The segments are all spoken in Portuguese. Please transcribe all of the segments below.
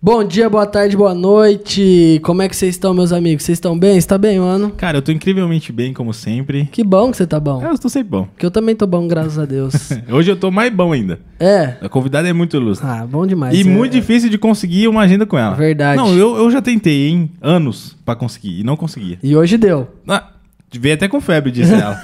Bom dia, boa tarde, boa noite. Como é que vocês estão, meus amigos? Vocês estão bem? Está bem, mano? Cara, eu tô incrivelmente bem, como sempre. Que bom que você tá bom. Eu estou sempre bom. Que eu também tô bom, graças a Deus. Hoje eu tô mais bom ainda. é. A convidada é muito ilustre. Ah, bom demais. e É- muito difícil de conseguir uma agenda com ela. Verdade. Não, eu, eu já tentei, hein? Anos pra conseguir. E não conseguia. E hoje deu. Ah, veio até com febre, disse ela.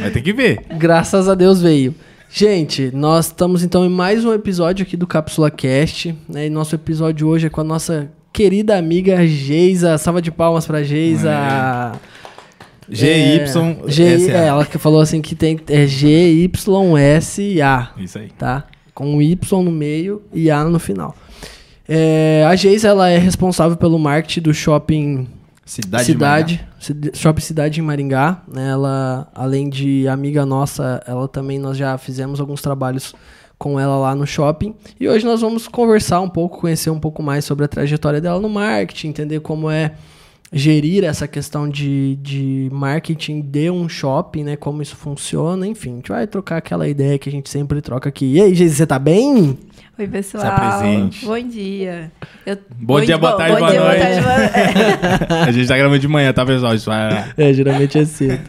Vai ter que ver. Graças a Deus veio. Gente, nós estamos então em mais um episódio aqui do Cápsula Cast. Né? E nosso episódio hoje é com a nossa querida amiga Geisa. Salva de palmas pra Geisa. GY. G, é, ela que falou assim que tem é GYSA. Isso aí. tá? Com um Y no meio e A no final. É, a Geisa, ela é responsável pelo marketing do shopping Cidade, Cidade, Cid- Shopping Cidade em Maringá. né? Ela, além de amiga nossa, ela também nós já fizemos alguns trabalhos com ela lá no shopping. E hoje nós vamos conversar um pouco, conhecer um pouco mais sobre a trajetória dela no marketing, entender como é gerir essa questão de, de marketing de um shopping, né? Como isso funciona, enfim. A gente vai trocar aquela ideia que a gente sempre troca aqui. E aí, Geisa, você tá bem? Oi, pessoal. Se apresente. Bom dia. Eu- Bom dia, boa tarde, bom boa dia, noite. tarde, boa- é. A gente tá gravando de manhã, tá, pessoal? Isso vai... É, geralmente é cedo.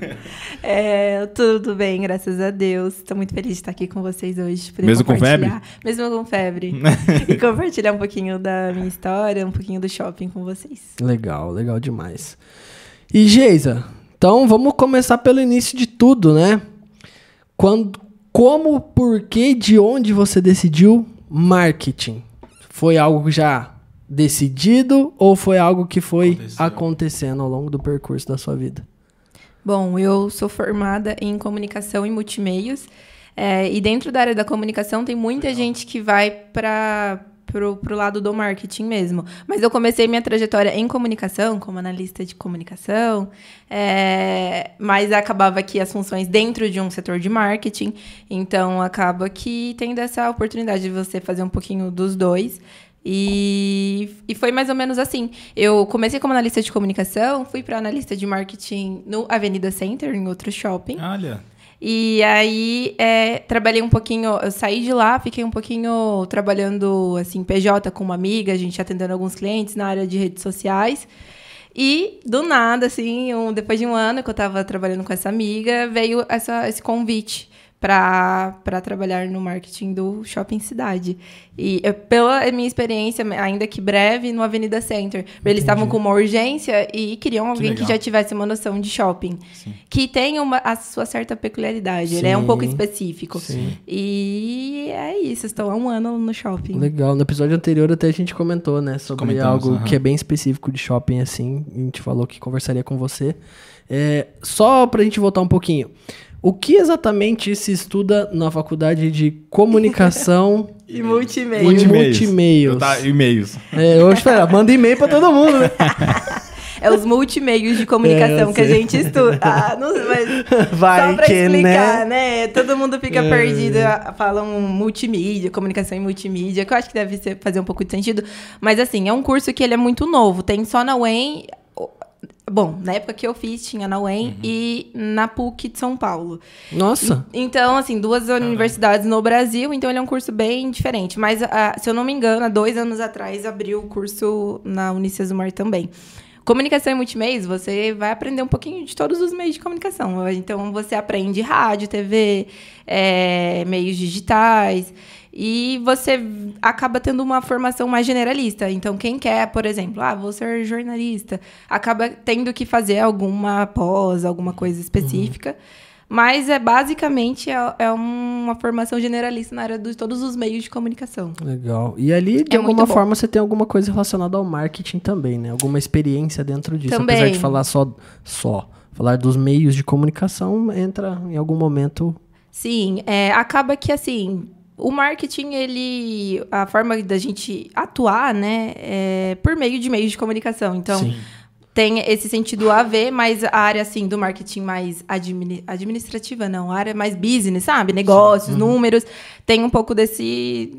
É, tudo bem, graças a Deus. Estou muito feliz de estar aqui com vocês hoje. Mesmo com compartilhar- Mesmo com febre. e compartilhar um pouquinho da minha história, um pouquinho do shopping com vocês. Legal, legal demais. E Geisa, então vamos começar pelo início de tudo, né? Quando, como, por que, de onde você decidiu marketing? Foi algo já decidido ou foi algo que foi Aconteceu. acontecendo ao longo do percurso da sua vida? Bom, eu sou formada em comunicação e multimeios. é, e dentro da área da comunicação tem muita gente que vai para pro, pro lado do marketing mesmo. Mas eu comecei minha trajetória em comunicação, como analista de comunicação, é, mas acabava que as funções dentro de um setor de marketing. Então acaba que tendo essa oportunidade de você fazer um pouquinho dos dois. E, e foi mais ou menos assim. Eu comecei como analista de comunicação, fui para analista de marketing no Avenida Center, em outro shopping. Olha. E aí, é, trabalhei um pouquinho, eu saí de lá, fiquei um pouquinho trabalhando, assim, PJ com uma amiga, a gente atendendo alguns clientes na área de redes sociais. E, do nada, assim, um- depois de um ano que eu estava trabalhando com essa amiga, veio essa, esse convite para trabalhar no marketing do Shopping Cidade. E eu, pela minha experiência, ainda que breve, no Avenida Center. Eles estavam com uma urgência e queriam alguém que, legal. já tivesse uma noção de shopping. Sim. Que tem uma, a sua certa peculiaridade. Ele é um Sim. pouco específico. Sim. E é isso, estou há um ano no shopping. Legal. No episódio anterior até a gente comentou, né, sobre Comentamos, algo aham. que é bem específico de shopping, assim. A gente falou que conversaria com você. É, só pra gente voltar um pouquinho. O que exatamente se estuda na faculdade de comunicação E e multimeio. multimeios? Eu tá, e-mails. É, eu espera, manda e-mail pra todo mundo, né? É os multimeios de comunicação É, que a gente estuda. Ah, não, mas Vai só pra que, explicar, né? né? Todo mundo fica É. perdido, falam multimídia, comunicação em multimídia, que eu acho que deve ser, fazer um pouco de sentido. Mas assim, é um curso que ele é muito novo. Tem só na UEM. Bom, na época que eu fiz, tinha na UEM e na PUC de São Paulo. Nossa. Então, assim, duas universidades no Brasil, então ele é um curso bem diferente. Mas, ah, se eu não me engano, há dois anos atrás abriu o curso na Unicesumar também. Comunicação e multimeios, você vai aprender um pouquinho de todos os meios de comunicação. Então, você aprende rádio, TV, eh, meios digitais. E você acaba tendo uma formação mais generalista. Então, quem quer, por exemplo, ah, vou ser jornalista, acaba tendo que fazer alguma pós, alguma coisa específica. Mas é basicamente é, é uma formação generalista na área de todos os meios de comunicação. Legal. E ali, de É alguma forma, você tem alguma coisa relacionada ao marketing também, né? Alguma experiência dentro disso. Também. Apesar de falar só, só. Falar dos meios de comunicação entra em algum momento. Sim, é, acaba que assim, o marketing, ele. A forma da gente atuar, né, é por meio de meios de comunicação. Então, Sim. Tem esse sentido a ver, mas a área, assim, do marketing mais admini- administrativa, não, a área mais business, sabe? Negócios, números, tem um pouco desse.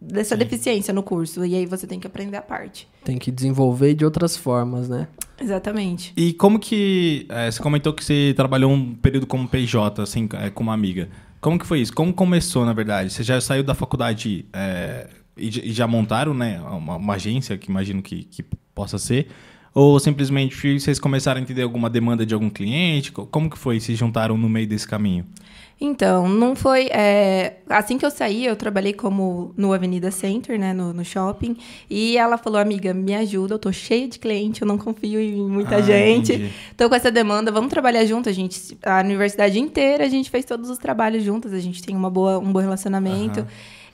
Dessa deficiência no curso. E aí você tem que aprender a parte. Tem que desenvolver de outras formas, né? Exatamente. E como que. é, você comentou que você trabalhou um período como PJ, assim, é, com uma amiga. Como que foi isso? Como começou, na verdade? Você já saiu da faculdade é, e, e já montaram, né, uma, uma agência que imagino que, que possa ser? Ou simplesmente vocês começaram a entender alguma demanda de algum cliente? Co- Como que foi? Se juntaram no meio desse caminho? Então, não foi. é, assim que eu saí, eu trabalhei como no Avenida Center, né? No, no shopping. E ela falou, amiga, me ajuda, eu tô cheia de cliente, eu não confio em muita Ah, gente. entendi. Tô com essa demanda, vamos trabalhar junto. A gente, a universidade inteira, a gente fez todos os trabalhos juntas, a gente tem uma boa, um bom relacionamento.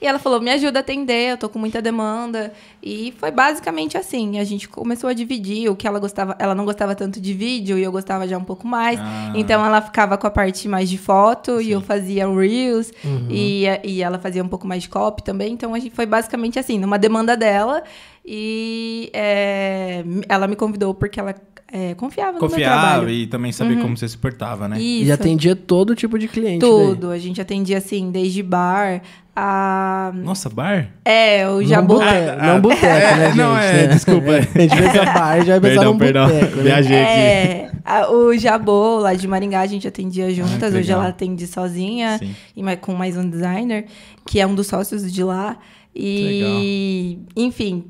E ela falou, me ajuda a atender, eu tô com muita demanda. E foi basicamente assim, a gente começou a dividir o que ela gostava. Ela não gostava tanto de vídeo e eu gostava já um pouco mais. Ah. Então ela ficava com a parte mais de foto e Sim. eu fazia o Reels. Uhum. E, e ela fazia um pouco mais de copy também. Então a gente foi basicamente assim, numa demanda dela. E é, ela me convidou porque ela é, confiava, no meu Confiava trabalho. e também saber como você se portava, né? Isso. E atendia todo tipo de cliente. Tudo. A gente atendia assim, desde bar a. Nossa, bar? É, o Daí. Jabô. Não boteco, não boteco, né, gente? não, é, desculpa. A gente pensa bar, já vai pensar num perdão. boteco, né? Viajei aqui. É, a- o Jabô lá de Maringá a gente atendia juntas. que Hoje ela atende sozinha Sim. e mais- com mais um designer, que é um dos sócios de lá. E, enfim,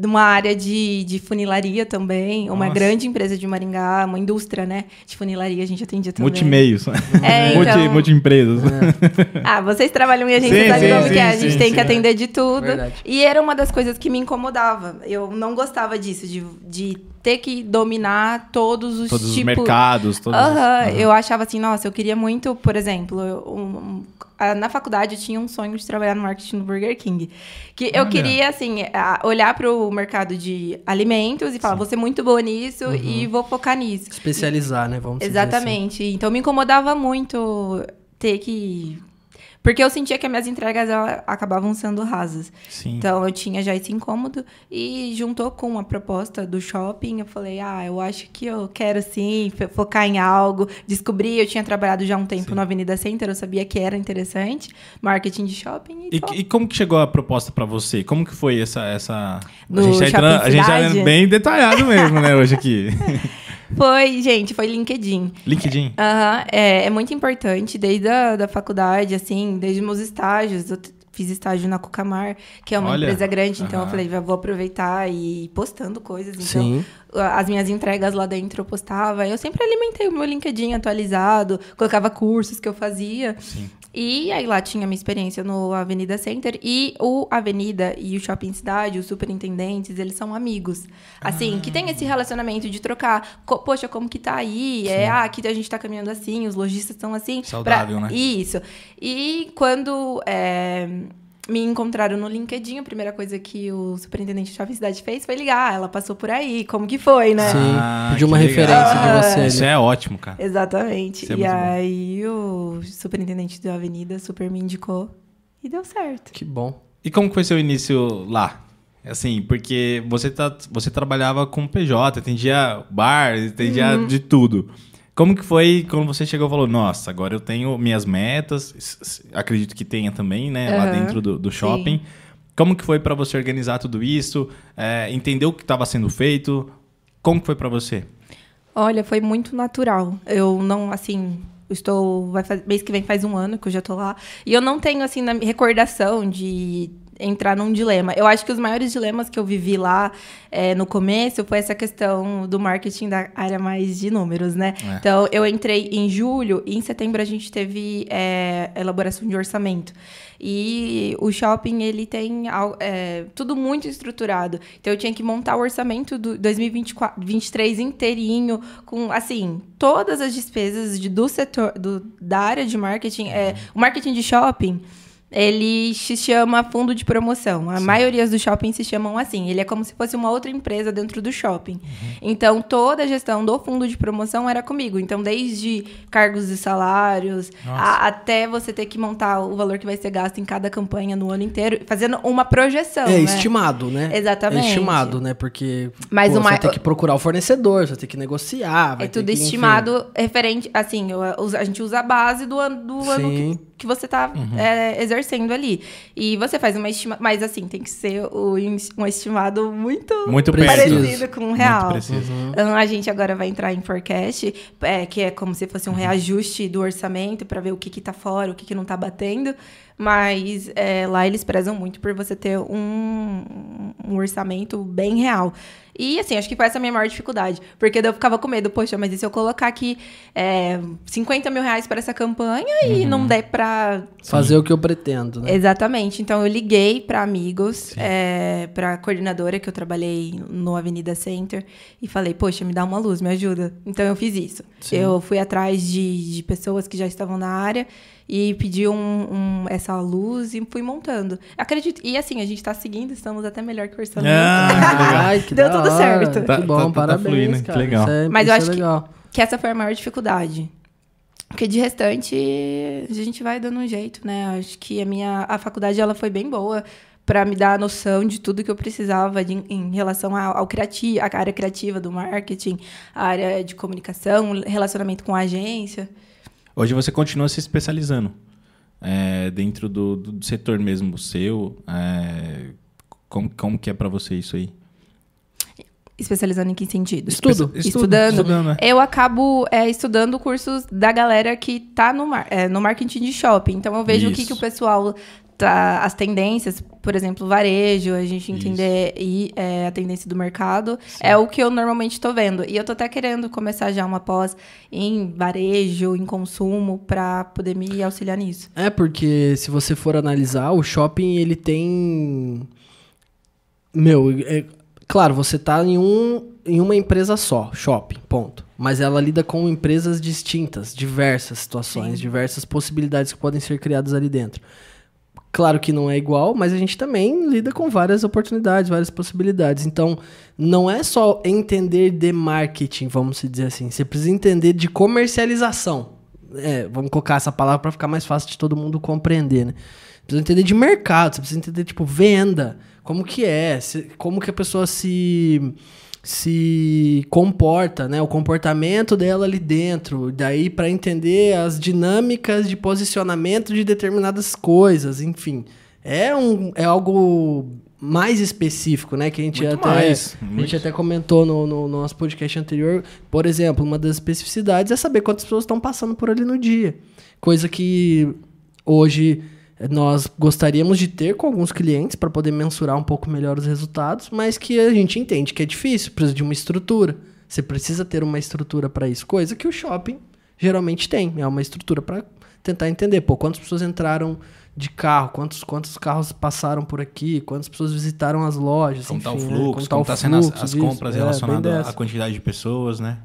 numa área de, de funilaria também, uma Nossa. grande empresa de Maringá, uma indústria, né? De funilaria a gente atendia também. Multimeios. É, Multi, então- multi-empresas. Ah, vocês trabalham em agência, Sim, sabe sim, como que é? A sim, gente sim, tem sim. que atender de tudo. Verdade. E era uma das coisas que me incomodava. Eu não gostava disso, de, de ter que dominar todos os Todos os tipos. mercados, todos os- Aham, Aham. eu achava assim, nossa, eu queria muito, por exemplo, eu- um- um- na faculdade eu tinha um sonho de trabalhar no marketing do Burger King. Que eu Olha. queria, assim, olhar para o mercado de alimentos e falar, vou ser muito boa nisso e vou focar nisso. Especializar, né? Vamos dizer assim. Exatamente. Então me incomodava muito ter que. Porque eu sentia que as minhas entregas ela- acabavam sendo rasas. Sim. Então eu tinha já esse incômodo e juntou com a proposta do shopping. Eu falei, ah, eu acho que eu quero sim fo- focar em algo. Descobri, eu tinha trabalhado já um tempo Sim. na Avenida Center, eu sabia que era interessante, marketing de shopping. E, E, e como que chegou a proposta pra você? Como que foi essa... essa... No a gente, tá entrando- Shopping a gente tá bem detalhado mesmo, né, hoje aqui. Foi, gente, foi LinkedIn. LinkedIn. Aham, é, é muito importante, desde a da faculdade, assim, desde meus estágios. Eu fiz estágio na Cucamar, que é uma Olha, empresa grande, então aham. eu falei, "Já vou aproveitar e ir postando coisas. Então, Sim. as minhas entregas lá dentro eu postava. Eu sempre alimentei o meu LinkedIn atualizado, colocava cursos que eu fazia. Sim. E aí lá tinha minha experiência no Avenida Center e o Avenida e o Shopping Cidade, os superintendentes, eles são amigos. Assim, que tem esse relacionamento de trocar, co- poxa, como que tá aí? É, ah, aqui a gente tá caminhando assim, os lojistas estão assim. Saudável, né? Isso. E quando é, me encontraram no LinkedIn, a primeira coisa que o superintendente de Shopping Cidade fez foi ligar. Ela passou por aí, como que foi, né? Sim. Ah, Pediu uma que legal. referência de você. Isso né? é ótimo, cara. Exatamente. Isso é e muito bom. aí o superintendente da avenida super me indicou e deu certo. Que bom. E como que foi seu início lá? Assim, porque você, tá, você trabalhava com PJ, atendia bar, atendia Uhum. de tudo. Como que foi quando você chegou e falou, nossa, agora eu tenho minhas metas, acredito que tenha também, né, lá Aham. dentro do, do shopping. Como que foi pra você organizar tudo isso, é, entender o que estava sendo feito? Como que foi pra você? Olha, foi muito natural. Eu não, assim, estou. Vai faz- mês que vem faz um ano que eu já tô lá. E eu não tenho, assim, na recordação de entrar num dilema. Eu acho que os maiores dilemas que eu vivi lá é, no começo foi essa questão do marketing da área mais de números, né? É. Então, eu entrei em julho e em setembro a gente teve é, elaboração de orçamento. E o shopping, ele tem é, tudo muito estruturado. Então, eu tinha que montar o orçamento do 2023 inteirinho, com, assim, todas as despesas de, do setor, do, da área de marketing. É, o marketing de shopping, ele se chama fundo de promoção. A maioria dos shoppings se chamam assim. Ele é como se fosse uma outra empresa dentro do shopping. Então, toda a gestão do fundo de promoção era comigo. Então, desde cargos e salários, a- até você ter que montar o valor que vai ser gasto em cada campanha no ano inteiro, fazendo uma projeção. É né? estimado, né? Exatamente. É estimado, né? Porque Mas pô, o você tem que procurar o fornecedor, você tem que negociar. É tudo que, enfim. estimado referente, assim, a gente usa a base do ano, do ano Sim. que, que você está exercendo ali. E você faz uma estima, mas assim, tem que ser o um estimado muito, Muito Preciso. parecido com o real. Muito preciso. Então, a gente agora vai entrar em forecast, é, que é como se fosse um reajuste do orçamento para ver o que que tá fora, o que que não tá batendo. Mas é, lá eles prezam muito por você ter um, um orçamento bem real. E assim, acho que foi essa a minha maior dificuldade. Porque eu ficava com medo, poxa, mas e se eu colocar aqui é, 50 mil reais para essa campanha e não der pra. Fazer o que eu pretendo, né? Exatamente. Então eu liguei para amigos, é, para coordenadora que eu trabalhei no Avenida Center e falei, poxa, me dá uma luz, me ajuda. Então eu fiz isso. Sim. Eu fui atrás de, de pessoas que já estavam na área e pedi um, um- essa luz e fui montando. Acredito. E assim, a gente tá seguindo, estamos até melhor que o orçamento. Ah, que legal. Ai, que Deu tudo hora. certo. Que Tá- bom, tá- tá parabéns, fluindo, que cara. legal. Isso é, Mas isso eu é acho que- legal. Que essa foi a maior dificuldade. Porque de restante, a gente vai dando um jeito, né? Acho que a minha a faculdade ela foi bem boa para me dar a noção de tudo que eu precisava de- em relação ao, ao criativo, a área criativa do marketing, a área de comunicação, relacionamento com a agência. Hoje você continua se especializando é, dentro do, do setor mesmo seu. é, como, como que é pra você isso aí? Especializando em que sentido? Estudo. Espe- Estudando. Estudando, né? Eu acabo é, estudando cursos da galera que tá no, mar, é, no marketing de shopping. Então eu vejo o que, Isso. que o pessoal tá. As tendências, por exemplo, varejo, a gente entender e, é, a tendência do mercado. É o que eu normalmente estou vendo. E eu tô até querendo começar já uma pós em varejo, em consumo, para poder me auxiliar nisso. É, porque se você for analisar, o shopping, ele tem... Meu, é- claro, você tá em, um, em uma empresa só, shopping, ponto. Mas ela lida com empresas distintas, diversas situações, Sim. diversas possibilidades que podem ser criadas ali dentro. Claro que não é igual, mas a gente também lida com várias oportunidades, várias possibilidades. Então, não é só entender de marketing, vamos dizer assim. Você precisa entender de comercialização. É, vamos colocar essa palavra para ficar mais fácil de todo mundo compreender, né? Precisa entender de mercado, você precisa entender, tipo, venda. Como que é, como que a pessoa se se comporta, né? O comportamento dela ali dentro, daí para entender as dinâmicas de posicionamento de determinadas coisas, enfim. É um é algo mais específico, né? Que a gente Muito até mais, a gente até comentou no, no- no nosso podcast anterior. Por exemplo, uma das especificidades é saber quantas pessoas estão passando por ali no dia, coisa que hoje nós gostaríamos de ter com alguns clientes para poder mensurar um pouco melhor os resultados, mas que a gente entende que é difícil, precisa de uma estrutura. Você precisa ter uma estrutura para isso, coisa que o shopping geralmente tem. É uma estrutura para tentar entender, pô, quantas pessoas entraram de carro, quantos, quantos carros passaram por aqui, quantas pessoas visitaram as lojas, Como tá o enfim, né? fluxo, tá como o tá sendo as, fluxo as disso. compras É, relacionadas à quantidade de pessoas, né?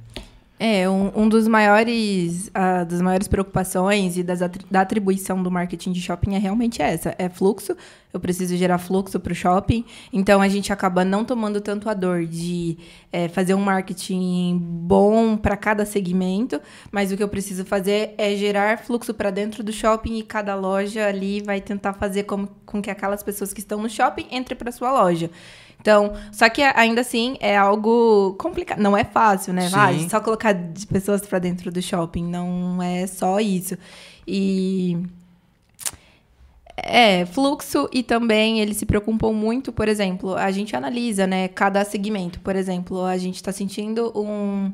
É, um, um dos maiores, ah, das maiores preocupações e das atri- da atribuição do marketing de shopping é realmente essa, é fluxo. Eu preciso gerar fluxo para o shopping, então a gente acaba não tomando tanto a dor de eh, fazer um marketing bom para cada segmento, mas o que eu preciso fazer é gerar fluxo para dentro do shopping e cada loja ali vai tentar fazer com, com que aquelas pessoas que estão no shopping entrem para sua loja. Então, só que ainda assim é algo complicado. Não é fácil, né? Sim. Ah, só colocar de pessoas para dentro do shopping. Não é só isso. E. É, fluxo e também eles se preocupam muito, por exemplo, a gente analisa, né, cada segmento. Por exemplo, a gente está sentindo um,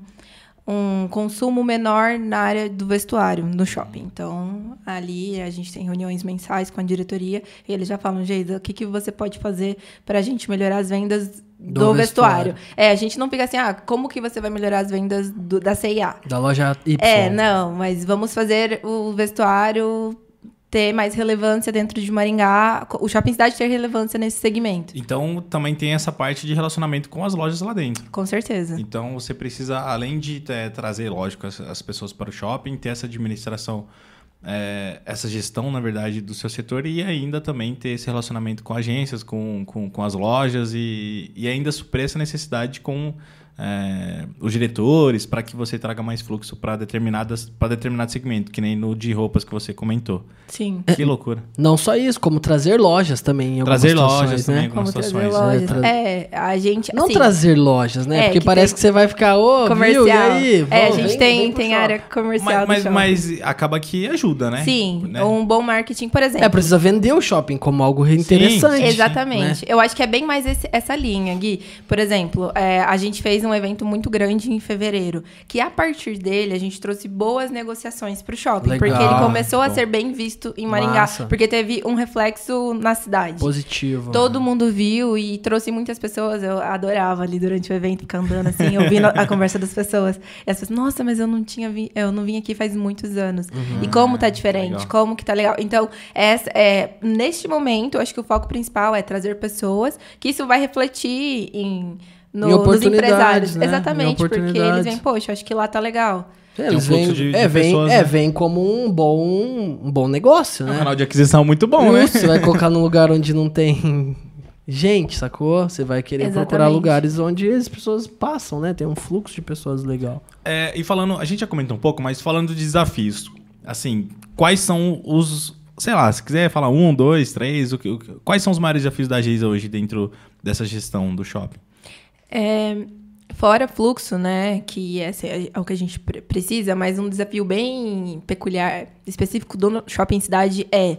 um consumo menor na área do vestuário, no shopping. Então, ali a gente tem reuniões mensais com a diretoria e eles já falam, Geisa, o que, que você pode fazer para a gente melhorar as vendas do, Do vestuário? vestuário. É, a gente não fica assim, ah, como que você vai melhorar as vendas do- da CIA? Da loja Y. É, não, mas vamos fazer o vestuário ter mais relevância dentro de Maringá, o Shopping Cidade ter relevância nesse segmento. Então também tem essa parte de relacionamento com as lojas lá dentro. Com certeza. Então você precisa, além de eh, trazer, lógico, as, as pessoas para o shopping, ter essa administração, eh, essa gestão, na verdade, do seu setor e ainda também ter esse relacionamento com agências, com, com, com as lojas e, e ainda suprir essa necessidade com eh, os diretores para que você traga mais fluxo para determinadas para determinado segmento, que nem no de roupas que você comentou. Sim. Que loucura. Não só isso, como trazer lojas também em algumas Trazer situações, lojas né? também. Como trazer situações, lojas. né? É, a gente. Não assim, trazer lojas, né? É, Porque que parece tem- que você vai ficar, ô, comercial. viu? E aí? é, a Vamos, gente vem- tem, vem tem área comercial Mas, do mas, mas acaba que ajuda, né? Sim, Né? um bom marketing, por exemplo. É, precisa vender o shopping como algo interessante. sim. Exatamente. né? Eu acho que é bem mais esse- essa linha, Gui. Por exemplo, é, a gente fez um evento muito grande em fevereiro. Que a partir dele, a gente trouxe boas negociações pro shopping. Legal. Porque ele começou a Bom. ser bem visto em Maringá. Massa. Porque teve um reflexo na cidade. Positivo. Todo mundo viu e trouxe muitas pessoas. Eu adorava ali durante o evento ficar andando assim, ouvindo a conversa das pessoas. E as pessoas, nossa, mas eu não tinha vi, eu não vim aqui faz muitos anos. E como tá diferente, legal. como que tá legal. Então, essa, é, neste momento, acho que o foco principal é trazer pessoas, que isso vai refletir em, no, nos empresários. né? Exatamente, porque eles veem, poxa, acho que lá tá legal. É, um eles vêm- de- de é, vem, pessoas, é, né? vem como um bom, um bom negócio, É um né? canal de aquisição muito bom, né? Justo, Você vai colocar num lugar onde não tem gente, sacou? Você vai querer procurar Exatamente. lugares onde as pessoas passam, né? Tem um fluxo de pessoas legal. É, e falando, a gente já comentou um pouco, mas falando de desafios, assim, quais são os, sei lá, se quiser falar um, dois, três, o que, o quais são os maiores desafios da Geisa hoje dentro dessa gestão do shopping? É, fora fluxo, né, que esse é o que a gente pre- precisa, mas um desafio bem peculiar, específico do Shopping Cidade é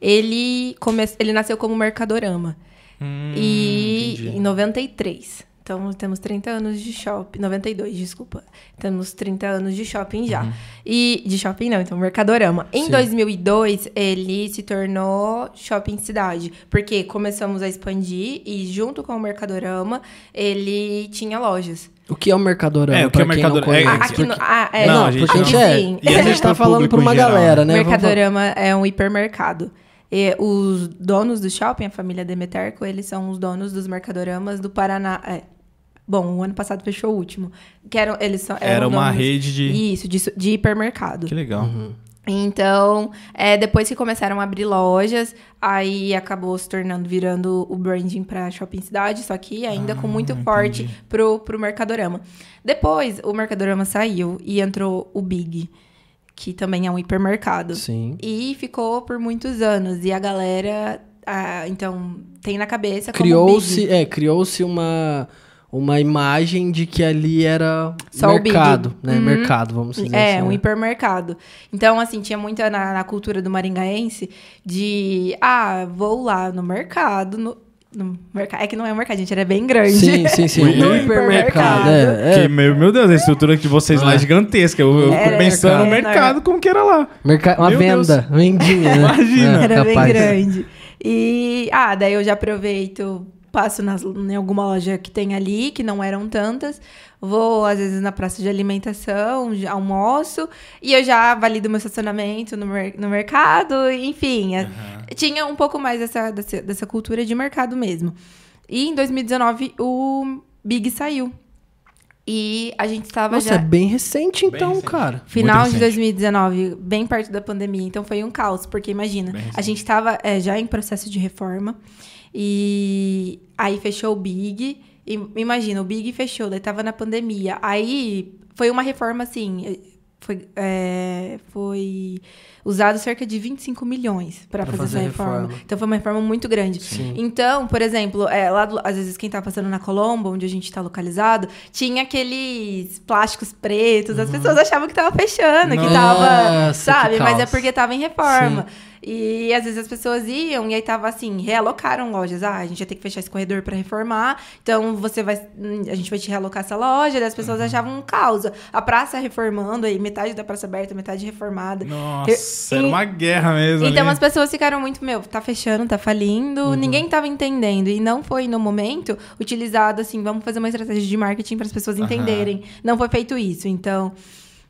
ele come, ele nasceu como Mercadorama Hum, e entendi. em 93. Então temos 30 anos de shopping, 92, desculpa. Temos 30 anos de shopping já. Uhum. E de shopping não, então Mercadorama. Em Sim. 2002 ele se tornou Shopping Cidade, porque começamos a expandir e junto com o Mercadorama ele tinha lojas. O que é o Mercadorama? É, o que é o quem não Mercadorama? É, conhece? Ah, aqui no, ah, é, Não, não, a gente porque a gente não- é. Sim. E a gente tá falando pra uma galera, né? Mercadorama é um hipermercado. E os donos do shopping, a família Demeterco, eles são os donos dos mercadoramas do Paraná. É. Bom, o ano passado fechou o último. Que eram, eles são, eram Era uma donos- rede de... Isso, de, de hipermercado. Que legal. Então, é, depois que começaram a abrir lojas, aí acabou se tornando, virando o branding para Shopping Cidade, só que ainda com muito forte pro, pro Mercadorama. Depois, o Mercadorama saiu e entrou o Big, que também é um hipermercado. Sim. E ficou por muitos anos. E a galera, ah, então, tem na cabeça como Criou-se, Big. é, criou-se uma uma imagem de que ali era Só mercado, né? Uhum. Mercado, vamos dizer É, assim. um né? hipermercado. Então, assim, tinha muita na, na cultura do maringaense de, ah, vou lá no mercado, no, no mercado. É que não é um mercado, gente, era bem grande. Sim, sim, sim. No Um hipermercado. hipermercado. É, Que, é. meu, meu Deus, a estrutura de vocês lá é É. gigantesca. Eu, eu fico pensando no mercado. mercado, como que era lá. Merca- uma Meu venda, vendinha, né? Imagina. É, Era bem capaz. grande. E, ah, daí eu já aproveito, passo nas, em alguma loja que tem ali, que não eram tantas. Vou, às vezes, na praça de alimentação, almoço. E eu já valido meu estacionamento no, mer- no mercado. Enfim, é- tinha um pouco mais dessa, dessa, dessa cultura de mercado mesmo. E em 2019, o Big saiu. E a gente estava Nossa, já... é bem recente então, recente. cara. Final de recente. 2019, bem perto da pandemia. Então foi um caos, porque imagina, Bem a gente estava já em processo de reforma e aí fechou o Big. Imagina, o Big fechou, daí tava na pandemia. Aí foi uma reforma assim. Foi, é, foi usado cerca de 25 milhões para fazer, fazer essa reforma. reforma. Então foi uma reforma muito grande. Sim. Então, por exemplo, é, lá do- às vezes quem tá passando na Colombo, onde a gente está localizado, tinha aqueles plásticos pretos, as pessoas achavam que tava fechando, que tava, Uhum. Nossa, sabe? que Mas é porque tava em reforma. E às vezes as pessoas iam e aí tava assim, realocaram lojas. Ah, a gente vai ter que fechar esse corredor para reformar. Então você vai a gente vai te realocar essa loja, daí as pessoas Uhum. achavam um caos. A praça reformando aí, metade da praça aberta, metade reformada. Nossa, era E- uma guerra mesmo Então ali. as pessoas ficaram muito, meu, tá fechando, tá falindo, ninguém tava entendendo. E não foi no momento utilizado assim, vamos fazer uma estratégia de marketing para as pessoas Aham. entenderem. Não foi feito isso. Então,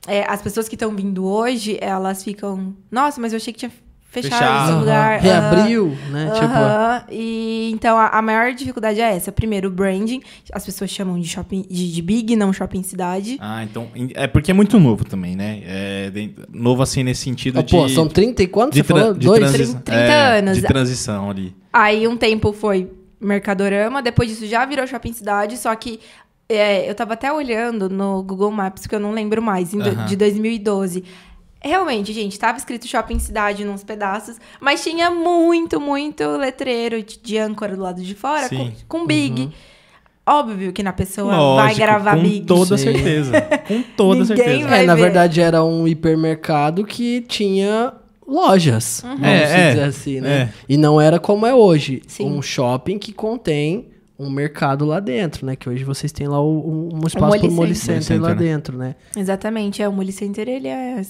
é, as pessoas que estão vindo hoje, elas ficam, nossa, mas eu achei que tinha fechado, Fechado. esse lugar. Reabriu, né? Tipo. E então a, a maior dificuldade é essa. Primeiro, o branding. As pessoas chamam de shopping de, de big, não shopping cidade. Ah, então. É porque é muito novo também, né? É de- novo assim nesse sentido ah, de. pô, são 30 e quanto de você falou? de Dois? transi- 30 é, anos. De transição ali. Aí um tempo foi Mercadorama, depois disso já virou Shopping Cidade, só que é, eu tava até olhando no Google Maps, que eu não lembro mais, de 2012. Realmente, gente, tava escrito Shopping Cidade nos pedaços, mas tinha muito, muito letreiro de, de âncora do lado de fora Sim. com, com Big. Óbvio que na pessoa vai Lógico, gravar com Big. toda Sim. certeza. Com toda Ninguém certeza. vai É, na ver. verdade era um hipermercado que tinha lojas, vamos É, é, dizer assim, né? é. E não era como é hoje, Sim. um shopping que contém um mercado lá dentro, né? Que hoje vocês têm lá o, um espaço para o Molly Center, Center lá né? dentro, né? Exatamente. É, o Molly Center, ele é,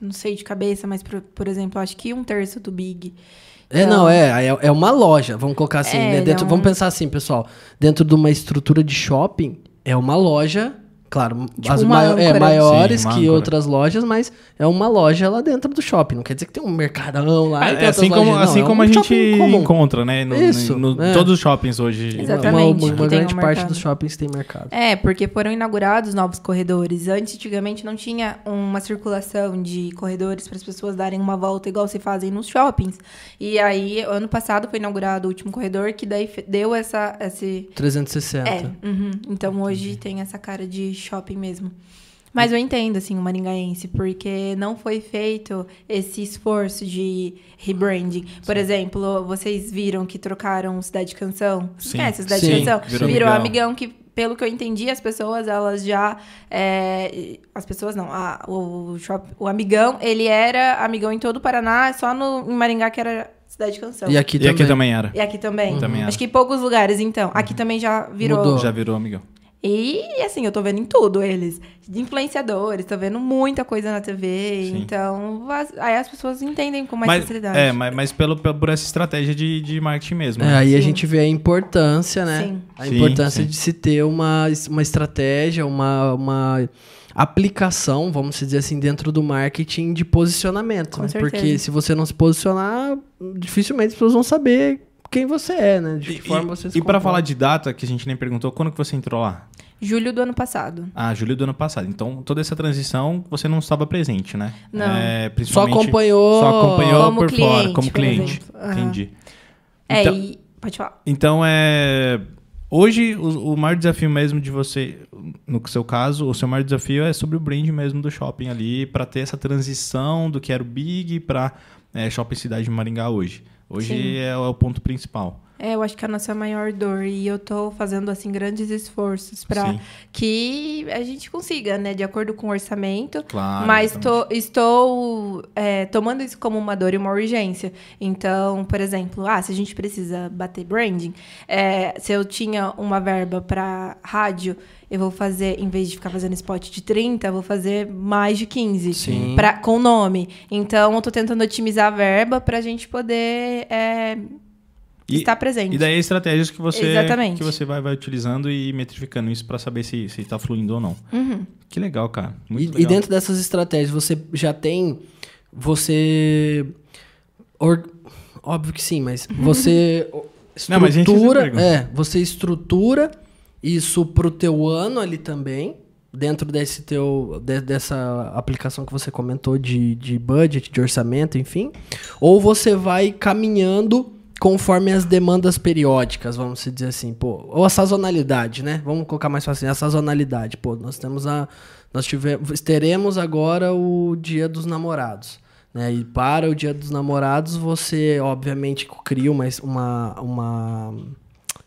não sei de cabeça, mas, por, por exemplo, acho que um terço do Big. É, então... não, é, é, é uma loja, vamos colocar assim, é, né? Dentro, é um... Vamos pensar assim, pessoal. Dentro de uma estrutura de shopping, é uma loja Claro, tipo as é, maiores Sim, que outras lojas, mas é uma loja lá dentro do shopping. Não quer dizer que tem um mercadão lá. É, assim como, lojas, assim é como um a gente encontra, né? No, Isso. No, é. Todos os shoppings hoje. Exatamente. Uma, uma grande um parte dos shoppings tem mercado. É, porque foram inaugurados novos corredores. Antes, antigamente, não tinha uma circulação de corredores para as pessoas darem uma volta igual se fazem nos shoppings. E aí, ano passado foi inaugurado o último corredor, que daí deu essa. Esse... 360. É. Uhum. Então hoje tem essa cara de shopping mesmo. Mas eu entendo, assim, o maringaense, porque não foi feito esse esforço de rebranding. Por Sim. exemplo, vocês viram que trocaram Cidade Canção? Sim. Conhece Cidade Sim. Canção? Virou, Virou amigão. amigão que pelo que eu entendi, as pessoas, elas já. É, as pessoas não. A, o, shop, o amigão, ele era amigão em todo o Paraná, só no, em Maringá que era cidade canção. E aqui, e também. aqui também era. E aqui também. Uhum. também Acho que em poucos lugares, então. Aqui uhum. também já virou. Mudou. Já virou amigão. E, assim, eu tô vendo em tudo eles. De influenciadores, tô vendo muita coisa na TV. Sim. Então, as, aí as pessoas entendem com mais mas, facilidade. É, mas, mas pelo, por essa estratégia de, de marketing mesmo. É, né? aí sim. a gente vê a importância, né? Sim. A importância sim, de se ter uma, uma estratégia, uma, uma aplicação, vamos dizer assim, dentro do marketing de posicionamento. Né? Porque se você não se posicionar, dificilmente as pessoas vão saber quem você é, né? De que e, forma você se E para falar de data, que a gente nem perguntou, quando que você entrou lá? Julho do ano passado. Ah, julho do ano passado. Então, toda essa transição você não estava presente, né? Não. É, só acompanhou. Só acompanhou como por cliente, fora, como cliente. Uhum. Entendi. É, então, e. Pode falar. Então, é. Hoje, o, o maior desafio mesmo de você, no seu caso, o seu maior desafio é sobre o brand mesmo do shopping ali, para ter essa transição do que era o Big para é, Shopping Cidade de Maringá hoje. Hoje é, é, o ponto principal. É, eu acho que é a nossa maior dor e eu tô fazendo assim grandes esforços para que a gente consiga, né, de acordo com o orçamento. Claro. Mas tô, estou é, tomando isso como uma dor e uma urgência. Então, por exemplo, ah, se a gente precisa bater branding, é, se eu tinha uma verba para rádio, eu vou fazer, em vez de ficar fazendo spot de 30, eu vou fazer mais de 15 Sim. Pra, com nome. Então, eu tô tentando otimizar a verba para a gente poder é, e, está presente. E daí estratégias que você Exatamente. que você vai, vai utilizando e metrificando isso para saber se está fluindo ou não. Uhum. Que legal, cara. E, legal. e, dentro dessas estratégias você já tem você or, óbvio que sim, mas você estrutura, não, é, você estrutura isso pro teu ano ali também dentro desse teu de, dessa aplicação que você comentou de, de budget, de orçamento, enfim, ou você vai caminhando conforme as demandas periódicas, vamos dizer assim, pô, ou a sazonalidade, né? Vamos colocar mais fácil, a sazonalidade. Pô, nós temos a nós tivemos, teremos agora o Dia dos Namorados, né? E para o Dia dos Namorados, você obviamente cria uma uma, uma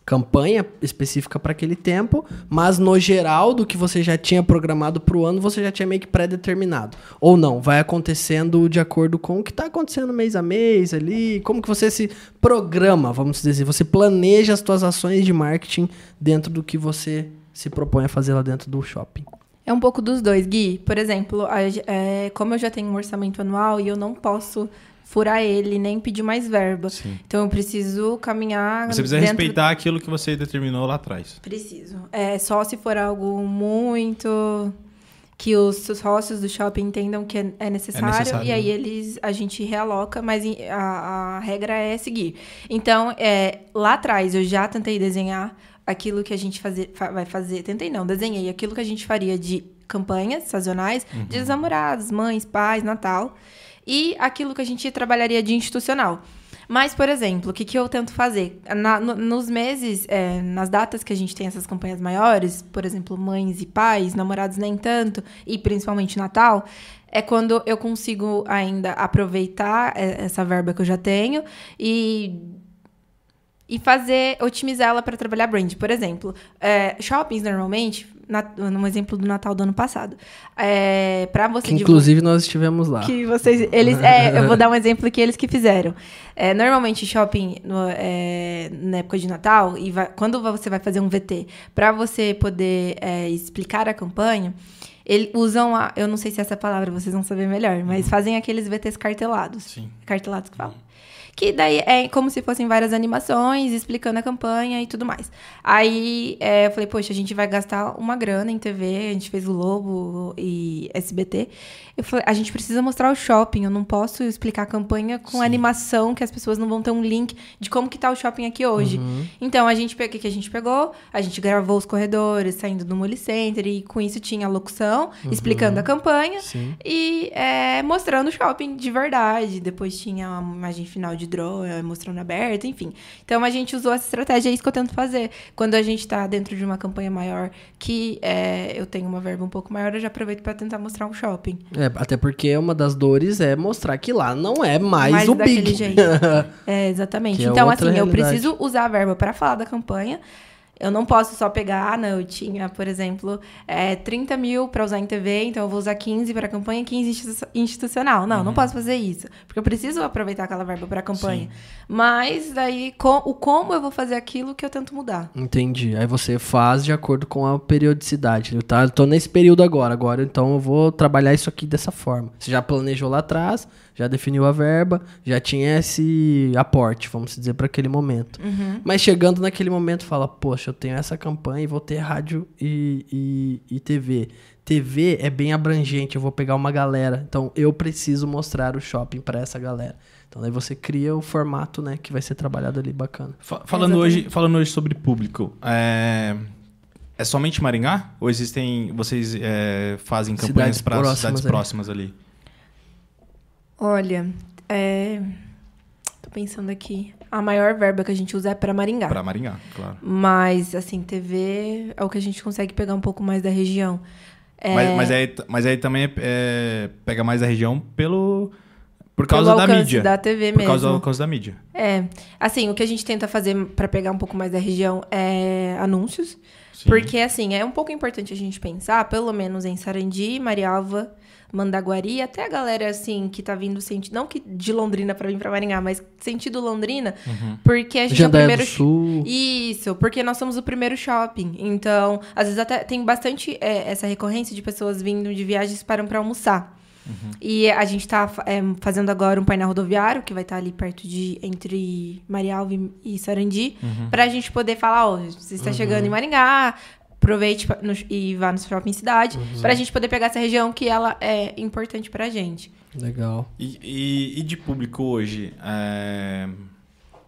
campanha específica para aquele tempo, mas no geral do que você já tinha programado para o ano, você já tinha meio que pré-determinado. Ou não, vai acontecendo de acordo com o que está acontecendo mês a mês ali, como que você se programa, vamos dizer assim, você planeja as suas ações de marketing dentro do que você se propõe a fazer lá dentro do shopping. É um pouco dos dois, Gui. Por exemplo, a, é, como eu já tenho um orçamento anual e eu não posso furar ele, nem pedir mais verba. Sim. Então eu preciso caminhar. Você precisa dentro... respeitar aquilo que você determinou lá atrás. Preciso. É só se for algo muito que os sócios do shopping entendam que é, é necessário, é necessário e aí né? eles a gente realoca, mas a, a regra é seguir. Então, é, lá atrás eu já tentei desenhar aquilo que a gente fazer, vai fazer. Tentei não, desenhei aquilo que a gente faria de campanhas sazonais, uhum. de namorados, mães, pais, Natal e aquilo que a gente trabalharia de institucional. Mas, por exemplo, o que, que eu tento fazer? Na, no, nos meses, é, nas datas que a gente tem essas campanhas maiores, por exemplo, mães e pais, namorados nem tanto, e principalmente Natal, é quando eu consigo ainda aproveitar é, essa verba que eu já tenho e e fazer, otimizar ela para trabalhar brand. Por exemplo, é, shoppings normalmente, na, num exemplo do Natal do ano passado, é, para você que, inclusive nós estivemos lá. Que vocês, eles, é, eu vou dar um exemplo que eles que fizeram. É, normalmente shopping no, é, na época de Natal e vai, quando você vai fazer um VT, para você poder é, explicar a campanha eles usam a. Eu não sei se essa palavra vocês vão saber melhor, mas uhum. fazem aqueles VTs cartelados. Sim. Cartelados que falam. Que daí é como se fossem várias animações, explicando a campanha e tudo mais. Aí é, eu falei, poxa, a gente vai gastar uma grana em TV, a gente fez o Lobo e SBT. Eu falei, a gente precisa mostrar o shopping, eu não posso explicar a campanha com Sim. animação, que as pessoas não vão ter um link de como que tá o shopping aqui hoje. Uhum. Então, a gente, o que, que a gente pegou? A gente gravou os corredores, saindo do Mole Center, e com isso tinha a locução, uhum. explicando a campanha Sim. e é, mostrando o shopping de verdade. Depois tinha uma imagem final de drone, mostrando aberto, enfim. Então a gente usou essa estratégia, é isso que eu tento fazer. Quando a gente está dentro de uma campanha maior, que é, eu tenho uma verba um pouco maior, eu já aproveito para tentar mostrar um shopping. É, até porque uma das dores é mostrar que lá não é mais, mais o big. Jeito. é, exatamente. É então, assim, realidade. eu preciso usar a verba para falar da campanha eu não posso só pegar, não, eu tinha, por exemplo, é, 30 mil para usar em TV, então eu vou usar 15 para campanha, 15 institucional. Não, uhum. não posso fazer isso, porque eu preciso aproveitar aquela verba para campanha. Sim. Mas daí, com, o como eu vou fazer aquilo que eu tento mudar. Entendi. Aí você faz de acordo com a periodicidade. Eu, tá, eu tô nesse período agora, agora então eu vou trabalhar isso aqui dessa forma. Você já planejou lá atrás, já definiu a verba, já tinha esse aporte, vamos dizer, para aquele momento. Uhum. Mas chegando naquele momento, fala, poxa, eu tenho essa campanha e vou ter rádio e, e, e TV. TV é bem abrangente, eu vou pegar uma galera. Então eu preciso mostrar o shopping para essa galera. Então aí você cria o formato, né, que vai ser trabalhado ali bacana. Falando, hoje, falando hoje sobre público, é... é somente Maringá? Ou existem. Vocês é, fazem campanhas para cidades próximas ali? Olha, é... tô pensando aqui. A maior verba que a gente usa é para Maringá. Para Maringá, claro. Mas, assim, TV é o que a gente consegue pegar um pouco mais da região. É... Mas, mas, aí, mas aí também é, é, pega mais da região pelo... Por causa da mídia. da TV por mesmo. Causa, por causa da mídia. É. Assim, o que a gente tenta fazer para pegar um pouco mais da região é anúncios. Sim. Porque, assim, é um pouco importante a gente pensar, pelo menos em Sarandi, Marialva, Mandaguari, até a galera, assim, que tá vindo sentido. Não que de Londrina para vir pra Maringá, mas sentido Londrina, uhum. porque a gente Jandaia é o primeiro. Do Sul. Isso, porque nós somos o primeiro shopping. Então, às vezes até tem bastante é, essa recorrência de pessoas vindo de viagens para para almoçar. Uhum. E a gente está é, fazendo agora um painel rodoviário, que vai estar tá ali perto de. entre Marialva e Sarandi, uhum. para a gente poder falar: ó, você está uhum. chegando em Maringá, aproveite no, e vá no shopping cidade, uhum. para a gente poder pegar essa região que ela é importante para a gente. Legal. E, e, e, de público hoje? É...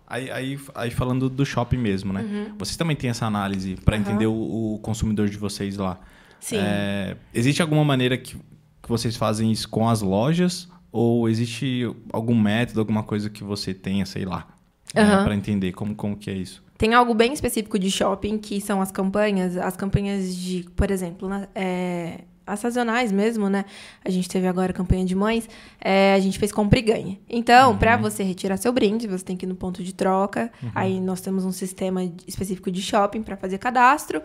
Aí, aí, aí, falando do shopping mesmo, né? Uhum. Vocês também têm essa análise para uhum. entender o, o, consumidor de vocês lá. Sim. É... existe alguma maneira que, que vocês fazem isso com as lojas? Ou existe algum método, alguma coisa que você tenha, sei lá, uhum. né, para entender como, como que é isso? Tem algo bem específico de shopping, que são as campanhas, as campanhas de, por exemplo, é, as sazonais mesmo, né? A gente teve agora a campanha de mães, é, a gente fez compra e ganha. Então, uhum. para você retirar seu brinde, você tem que ir no ponto de troca. Uhum. Aí nós temos um sistema específico de shopping para fazer cadastro.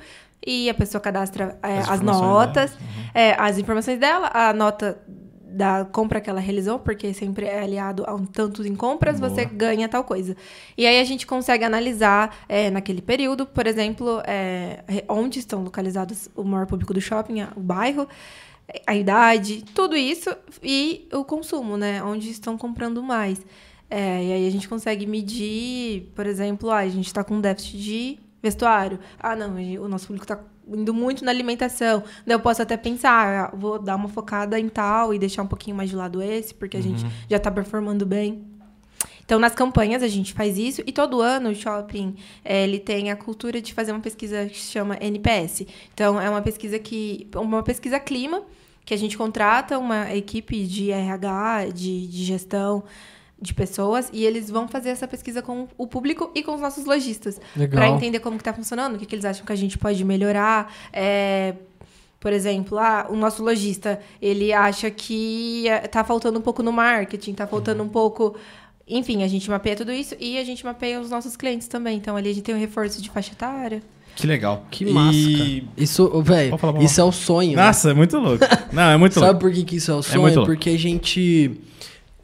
E a pessoa cadastra é, as, as notas, uhum. é, as informações dela, a nota da compra que ela realizou, porque sempre é aliado a um tanto em compras, Boa. você ganha tal coisa. E aí a gente consegue analisar é, naquele período, por exemplo, é, onde estão localizados o maior público do shopping, o bairro, a idade, tudo isso e o consumo, né? Onde estão comprando mais. É, e aí a gente consegue medir, por exemplo, ah, a gente está com déficit de vestuário. Ah, não, o nosso público está indo muito na alimentação. Daí eu posso até pensar, ah, vou dar uma focada em tal e deixar um pouquinho mais de lado esse, porque a uhum. gente já está performando bem. Então, nas campanhas a gente faz isso e todo ano o shopping é, ele tem a cultura de fazer uma pesquisa que se chama NPS. Então, é uma pesquisa que uma pesquisa clima que a gente contrata uma equipe de RH, de, de gestão, de pessoas e eles vão fazer essa pesquisa com o público e com os nossos lojistas para entender como está funcionando, o que, que, eles acham que a gente pode melhorar. É, por exemplo, ah, o nosso lojista ele acha que está faltando um pouco no marketing, está faltando uhum. um pouco enfim, a gente mapeia tudo isso e a gente mapeia os nossos clientes também. Então ali a gente tem um reforço de faixa etária. Que legal. Que massa, E-. Isso, velho, isso é o sonho. né? Nossa, é muito louco. Não, é muito Sabe louco. por que, que isso é o sonho? muito louco. porque a gente.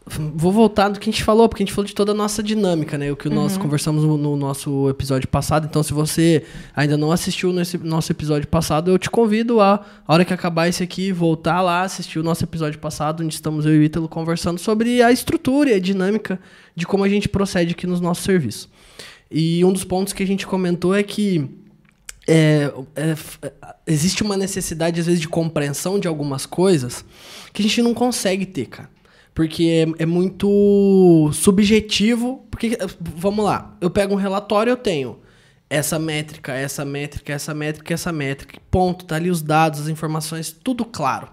Vou voltar do que a gente falou, porque a gente falou de toda a nossa dinâmica, né? O que nós conversamos no, no nosso episódio passado. Então, se você ainda não assistiu nesse nosso episódio passado, eu te convido a, a hora que acabar esse aqui, voltar lá, assistir o nosso episódio passado, onde estamos eu e o Ítalo conversando sobre a estrutura e a dinâmica de como a gente procede aqui nos nossos serviços. E um dos pontos que a gente comentou é que é, é, existe uma necessidade, às vezes, de compreensão de algumas coisas que a gente não consegue ter, cara. Porque é, é muito subjetivo. Porque, eh, vamos lá, eu pego um relatório eu tenho essa métrica, essa métrica, essa métrica, essa métrica. Ponto, tá ali os dados, as informações, tudo claro.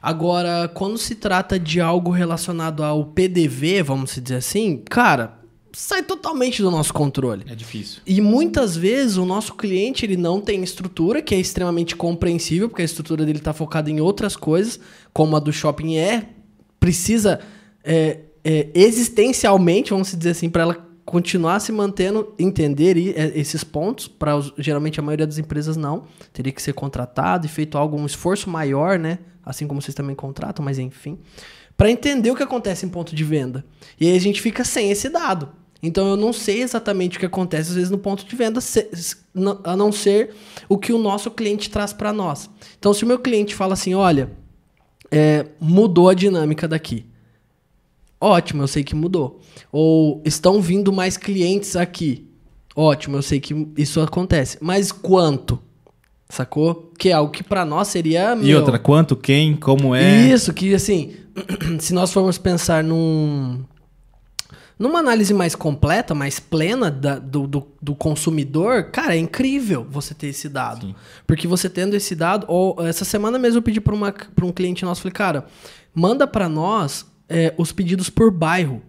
Agora, quando se trata de algo relacionado ao PDV, vamos se dizer assim, cara, sai totalmente do nosso controle. É difícil. E muitas vezes o nosso cliente ele não tem estrutura, que é extremamente compreensível, porque a estrutura dele está focada em outras coisas, como a do shopping é, precisa é, é, existencialmente, vamos dizer assim, para ela continuar se mantendo, entender é, esses pontos, para geralmente a maioria das empresas não, teria que ser contratado e feito algum esforço maior, né? Assim como vocês também contratam, mas enfim, para entender o que acontece em ponto de venda. E aí a gente fica sem esse dado. Então eu não sei exatamente o que acontece às vezes no ponto de venda, a não ser o que o nosso cliente traz para nós. Então se o meu cliente fala assim, olha, é, mudou a dinâmica daqui. Ótimo, eu sei que mudou. Ou estão vindo mais clientes aqui. Ótimo, eu sei que isso acontece. Mas quanto? Sacou? Que é algo que para nós seria. E meu, outra, quanto, quem, como é. isso, que assim, se nós formos pensar num. Numa análise mais completa, mais plena da- do, do, do consumidor, cara, é incrível você ter esse dado. Sim. Porque você tendo esse dado, ou, essa semana mesmo eu pedi para um cliente nosso, falei, cara, manda para nós é, os pedidos por bairro.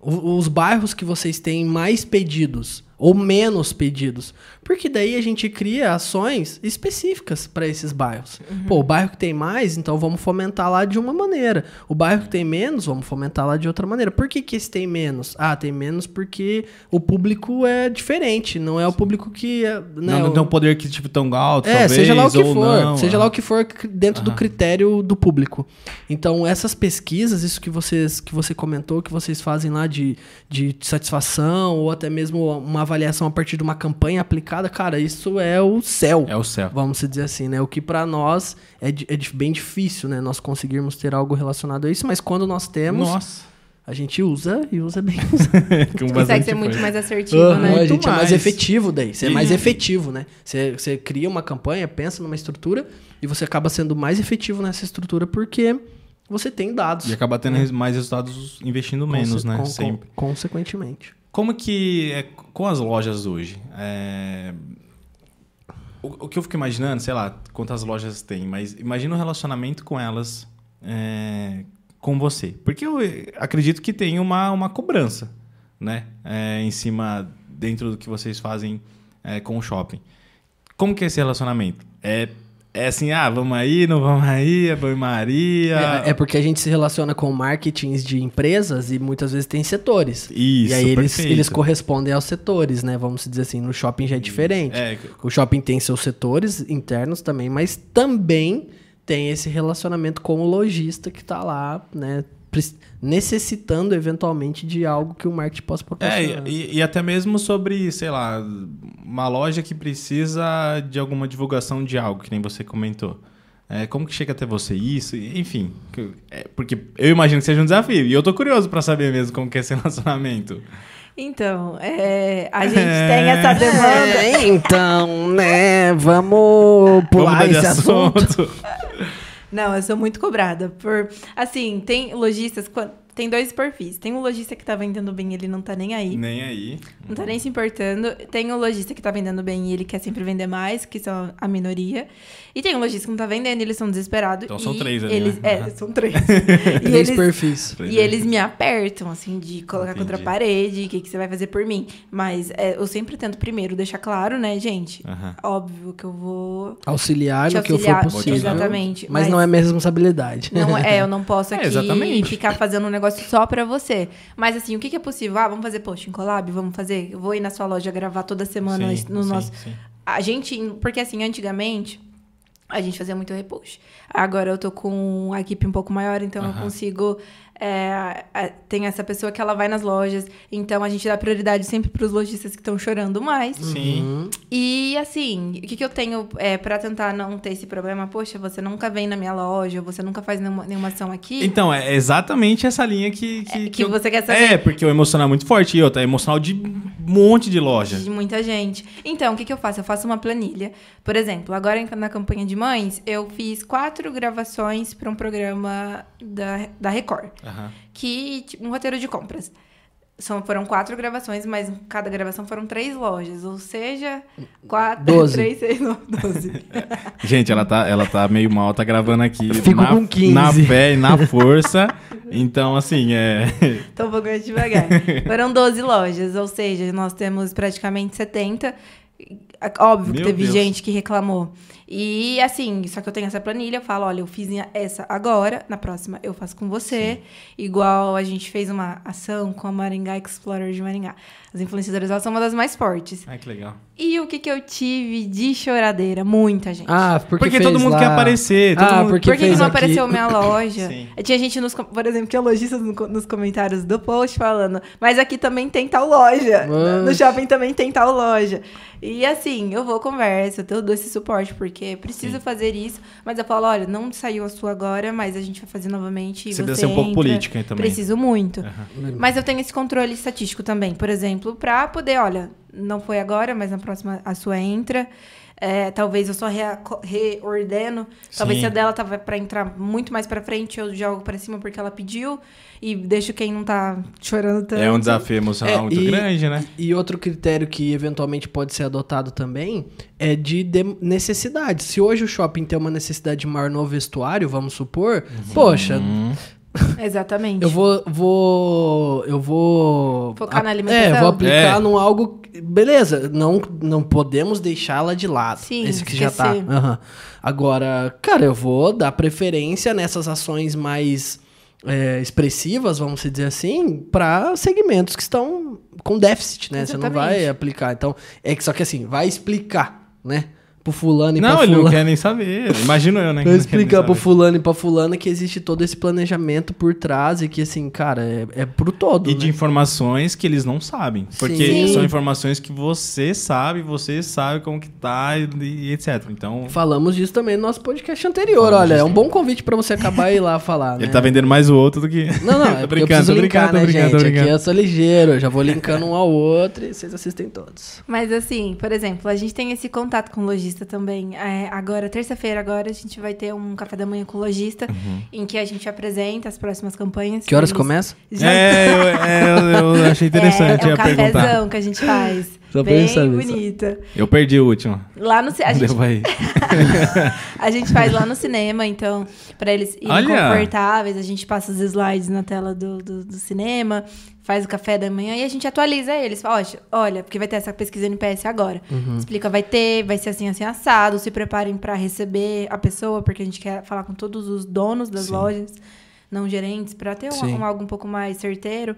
O- Os bairros que vocês têm mais pedidos ou menos pedidos. Porque daí a gente cria ações específicas para esses bairros. Pô, o bairro que tem mais, então vamos fomentar lá de uma maneira. O bairro que tem menos, vamos fomentar lá de outra maneira. Por que, que esse tem menos? Ah, tem menos porque o público é diferente. Não é o público que. é, Né, Não, não tem um poder que, tipo, tão alto, é, talvez, seja lá o que for. não. seja ah. lá o que for dentro do critério do público. Então, essas pesquisas, isso que, vocês, que você comentou, que vocês fazem lá de, de satisfação, ou até mesmo uma avaliação a partir de uma campanha aplicada, cara, isso é o céu. É o céu. Vamos dizer assim, né? O que pra nós é, é bem difícil, né? Nós conseguirmos ter algo relacionado a isso, mas quando nós temos, Nossa. a gente usa e usa bem. Com Consegue ser muito mais assertivo, Aham, né? a Muito gente é mais mais. efetivo daí. Você é E- mais efetivo, né? Você, você cria uma campanha, pensa numa estrutura e você acaba sendo mais efetivo nessa estrutura porque você tem dados. E acaba tendo res- mais resultados investindo menos, Conse- né? con- con- Sempre. consequentemente. Como que é com as lojas hoje? É, O, o que eu fico imaginando, sei lá, quantas lojas tem, mas imagina o relacionamento com elas é, com você. Porque eu acredito que tem uma, uma cobrança, né? É, em cima, dentro do que vocês fazem é, com o shopping. Como que é esse relacionamento? É, é assim, ah, vamos aí, não vamos aí, é banho-maria... É, é porque a gente se relaciona com marketings de empresas e muitas vezes tem setores. Isso, e aí eles, perfeito. eles correspondem aos setores, né? Vamos dizer assim, no shopping já é diferente. É, O shopping tem seus setores internos também, mas também tem esse relacionamento com o lojista que tá lá, né? Necessitando eventualmente de algo que o marketing possa É, proporcionar. e, e até mesmo sobre, sei lá, uma loja que precisa de alguma divulgação de algo, que nem você comentou. É, como que chega até você isso? Enfim, é, porque eu imagino que seja um desafio. E eu tô curioso pra saber mesmo como que é esse relacionamento. Então, é, a gente É. tem essa demanda. É, então, né? Vamos pular Vamos esse assunto. Não, eu sou muito cobrada por. Assim, tem lojistas. Tem dois perfis. Tem um lojista que tá vendendo bem, ele não tá nem aí. Nem aí. Não tá nem se importando. Tem o lojista que tá vendendo bem e ele quer sempre vender mais, que são a minoria. E tem o lojista que não tá vendendo e eles são desesperados. Então são e três ali, eles, né? É, são três. e Três eles, perfis. e eles me apertam, assim, de colocar contra a Entendi. parede, o que, que você vai fazer por mim. Mas é, eu sempre tento primeiro deixar claro, né, gente? Óbvio que eu vou. Auxiliar no que eu for possível. exatamente, Mas, mas- não é minha responsabilidade. Não, é, eu não posso É, aqui exatamente. ficar fazendo um negócio só pra você. Mas assim, o que, que é possível? Ah, vamos fazer post em collab? Vamos fazer? Eu vou ir na sua loja gravar toda semana Sim, no sim, nosso. sim. A gente, porque assim, antigamente a gente fazia muito repost. Agora eu tô com a equipe um pouco maior, então eu consigo. É, é, tem essa pessoa que ela vai nas lojas, então a gente dá prioridade sempre pros lojistas que estão chorando mais. Sim. Uhum. E assim, o que, que eu tenho é, para tentar não ter esse problema? Poxa, você nunca vem na minha loja, você nunca faz nenhuma, nenhuma ação aqui. Então, é exatamente essa linha que. Que, É, que eu- você quer saber. É, porque o emocional é muito forte. E outra, é emocional de um monte de loja. De muita gente. Então, o que, que eu faço? Eu faço uma planilha. Por exemplo, agora na campanha de mães, eu fiz quatro gravações para um programa da, da Record. Aham. Que, tipo, um roteiro de compras. São, foram quatro gravações, mas cada gravação foram três lojas. Ou seja, quatro, Doze. três, seis, nove, doze. Gente, ela tá, ela tá meio mal, tá gravando aqui. Fico na, com 15. Na fé e na força. Então, assim, é. Tô um pouco devagar. Foram 12 lojas, ou seja, nós temos praticamente 70. Óbvio que teve Deus. gente que reclamou. E assim, só que eu tenho essa planilha, eu falo, olha, eu fiz essa agora, na próxima eu faço com você. Igual a gente fez uma ação com a Maringá Explorer de Maringá. As influenciadoras elas são uma das mais fortes. Ai, que legal. E o que, que eu tive de choradeira? Muita gente. Ah, porque, Porque fez todo mundo lá- quer aparecer. Todo Ah, mundo... porque Por que, que não aqui. apareceu minha loja? Sim. Tinha gente, nos, por exemplo, tinha lojistas no co- nos comentários do post falando, mas aqui também tem tal loja. No Nossa. shopping também tem tal loja. E assim, eu vou conversa, eu dou esse suporte, porque preciso fazer isso. Mas eu falo, olha, não saiu a sua agora, mas a gente vai fazer novamente. e Você você precisa ser um pouco política aí também. Preciso muito. Aham. Mas eu tenho esse controle estatístico também, por exemplo, pra poder, olha, não foi agora, mas na próxima a sua entra. É, talvez eu só reordeno. Talvez Sim. se a dela tava pra entrar muito mais pra frente, eu jogo pra cima porque ela pediu. E deixo quem não tá chorando tanto. É um desafio emocional É, muito e- grande, né? E outro critério que eventualmente pode ser adotado também é de, de- necessidade. Se hoje o shopping tem uma necessidade maior no vestuário, vamos supor, poxa, Hum. Exatamente. eu vou, vou, eu vou Focar na É, alimentação? vou aplicar É. num algo, beleza? Não, não podemos deixá-la de lado. Sim, Esse que já tá. Aham. Agora, cara, eu vou dar preferência nessas ações mais é, expressivas, vamos dizer assim, para segmentos que estão com déficit, né? Você não vai Exatamente. aplicar. Então, é que só que assim, vai explicar, né? Pro fulano e Não, pra ele fulano. não quer nem saber. Imagino eu, né? não nem explicar pro fulano e pra fulana que existe todo esse planejamento por trás e que, assim, cara, é, é pro todo. E né? de informações que eles não sabem. Porque Sim. são informações que você sabe, você sabe como que tá e, e etc. Então, Falamos disso também no nosso podcast anterior. Falamos Olha, é um bom convite pra você acabar e ir lá falar, né? ele tá vendendo mais o outro do que. Não, não, é tô eu brincando, preciso tô linkar, brincando, tô né, brincando, gente? tô Aqui brincando. eu sou ligeiro, eu já vou linkando um ao outro e vocês assistem todos. Mas assim, por exemplo, a gente tem esse contato com o lojista também. É, agora, terça-feira, agora a gente vai ter um café da manhã com o lojista, Uhum. em que a gente apresenta as próximas campanhas. Que horas Eles começa? já- É, eu, é, eu- eu achei interessante é, é um a perguntar. cafezão que a gente faz. Só bem saber, só. bonita. Eu perdi o último. Lá no a gente, a gente faz lá no cinema, então, pra eles irem Olha! confortáveis, a gente passa os slides na tela do, do, do cinema, faz o café da manhã e a gente atualiza eles. Fala, "Olha, olha, porque vai ter essa pesquisa NPS agora. Uhum. Explica, vai ter, vai ser assim, assim, assado. Se preparem pra receber a pessoa, porque a gente quer falar com todos os donos das Sim. lojas, não gerentes, pra ter um, um algo um pouco mais certeiro.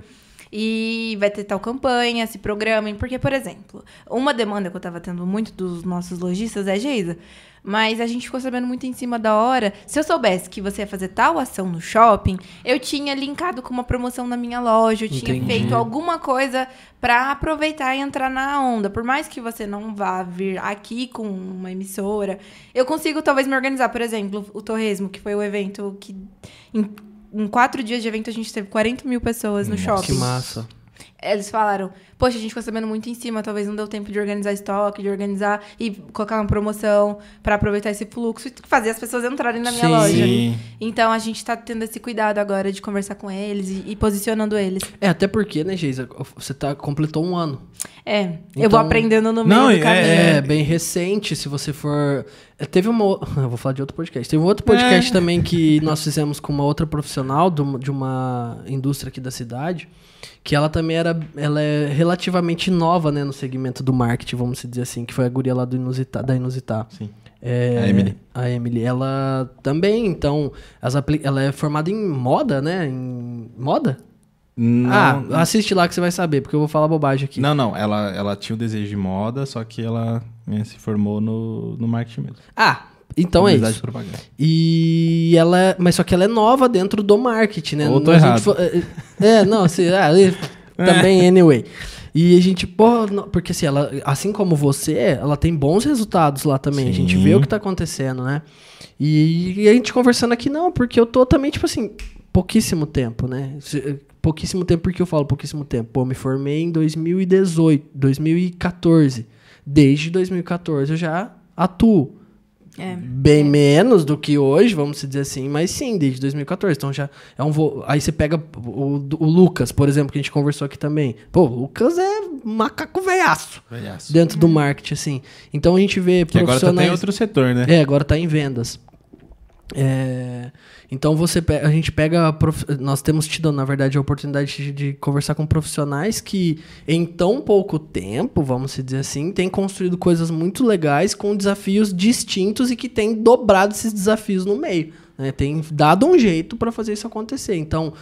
E vai ter tal campanha, se programem. Porque, por exemplo, uma demanda que eu tava tendo muito dos nossos lojistas é, Geisa, mas a gente ficou sabendo muito em cima da hora. Se eu soubesse que você ia fazer tal ação no shopping, eu tinha linkado com uma promoção na minha loja, eu tinha Entendi. feito alguma coisa pra aproveitar e entrar na onda. Por mais que você não vá vir aqui com uma emissora, eu consigo talvez me organizar. Por exemplo, o Torresmo, que foi o evento que. Em, quatro dias de evento a gente teve 40 mil pessoas no Nossa. shopping. Que massa. eles falaram, poxa, a gente ficou sabendo muito em cima, talvez não deu tempo de organizar estoque, de organizar e colocar uma promoção para aproveitar esse fluxo e fazer as pessoas entrarem na minha Sim. loja. Sim. Então a gente tá tendo esse cuidado agora de conversar com eles e, e posicionando eles. É, até porque, né, Geisa, você tá, completou um ano. É, eu Então- vou aprendendo no meio Não, do é- caminho. É, bem recente, se você for. é, Teve uma. Eu vou falar de outro podcast. Teve um outro podcast também que nós fizemos com uma outra profissional de uma, indústria aqui da cidade. Que ela também era. Ela é relativamente nova, né, no segmento do marketing, vamos dizer assim, que foi a guria lá do Inusita, da Inusitar. Sim. É, A Emily. A Emily. Ela também, então. As apli- ela é formada em moda, né? Em. Moda? Não, ah, assiste lá que você vai saber, porque eu vou falar bobagem aqui. não, não. Ela, ela tinha o desejo de moda, só que ela né, se formou no, no marketing mesmo. Ah, então é isso. e propaganda. E ela, é- mas só que ela é nova dentro do marketing, né? Ou tô A gente errado. fo- é, é, não, assim, ah, também anyway. E a gente, pô, não- porque assim, ela, assim como você, ela tem bons resultados lá também. A gente Sim. vê o que tá acontecendo, né? E, e a gente conversando aqui, não, porque eu tô também, tipo assim, pouquíssimo tempo, né? Pouquíssimo tempo, porque eu falo pouquíssimo tempo. Pô, eu me formei em 2018, 2014. Desde 2014 eu já atuo. É. Bem menos do que hoje, vamos dizer assim, mas sim, desde 2014. Então já é um vo... Aí você pega o, o Lucas, por exemplo, que a gente conversou aqui também. Pô, o Lucas é macaco veiaço Velhaço. dentro do marketing, assim. Então a gente vê Que agora tá profissionais... em outro setor, né? É, agora tá em vendas. É, então você a gente pega nós temos tido na verdade a oportunidade de, de conversar com profissionais que em tão pouco tempo vamos dizer assim têm construído coisas muito legais com desafios distintos e que têm dobrado esses desafios no meio né? tem dado um jeito para fazer isso acontecer então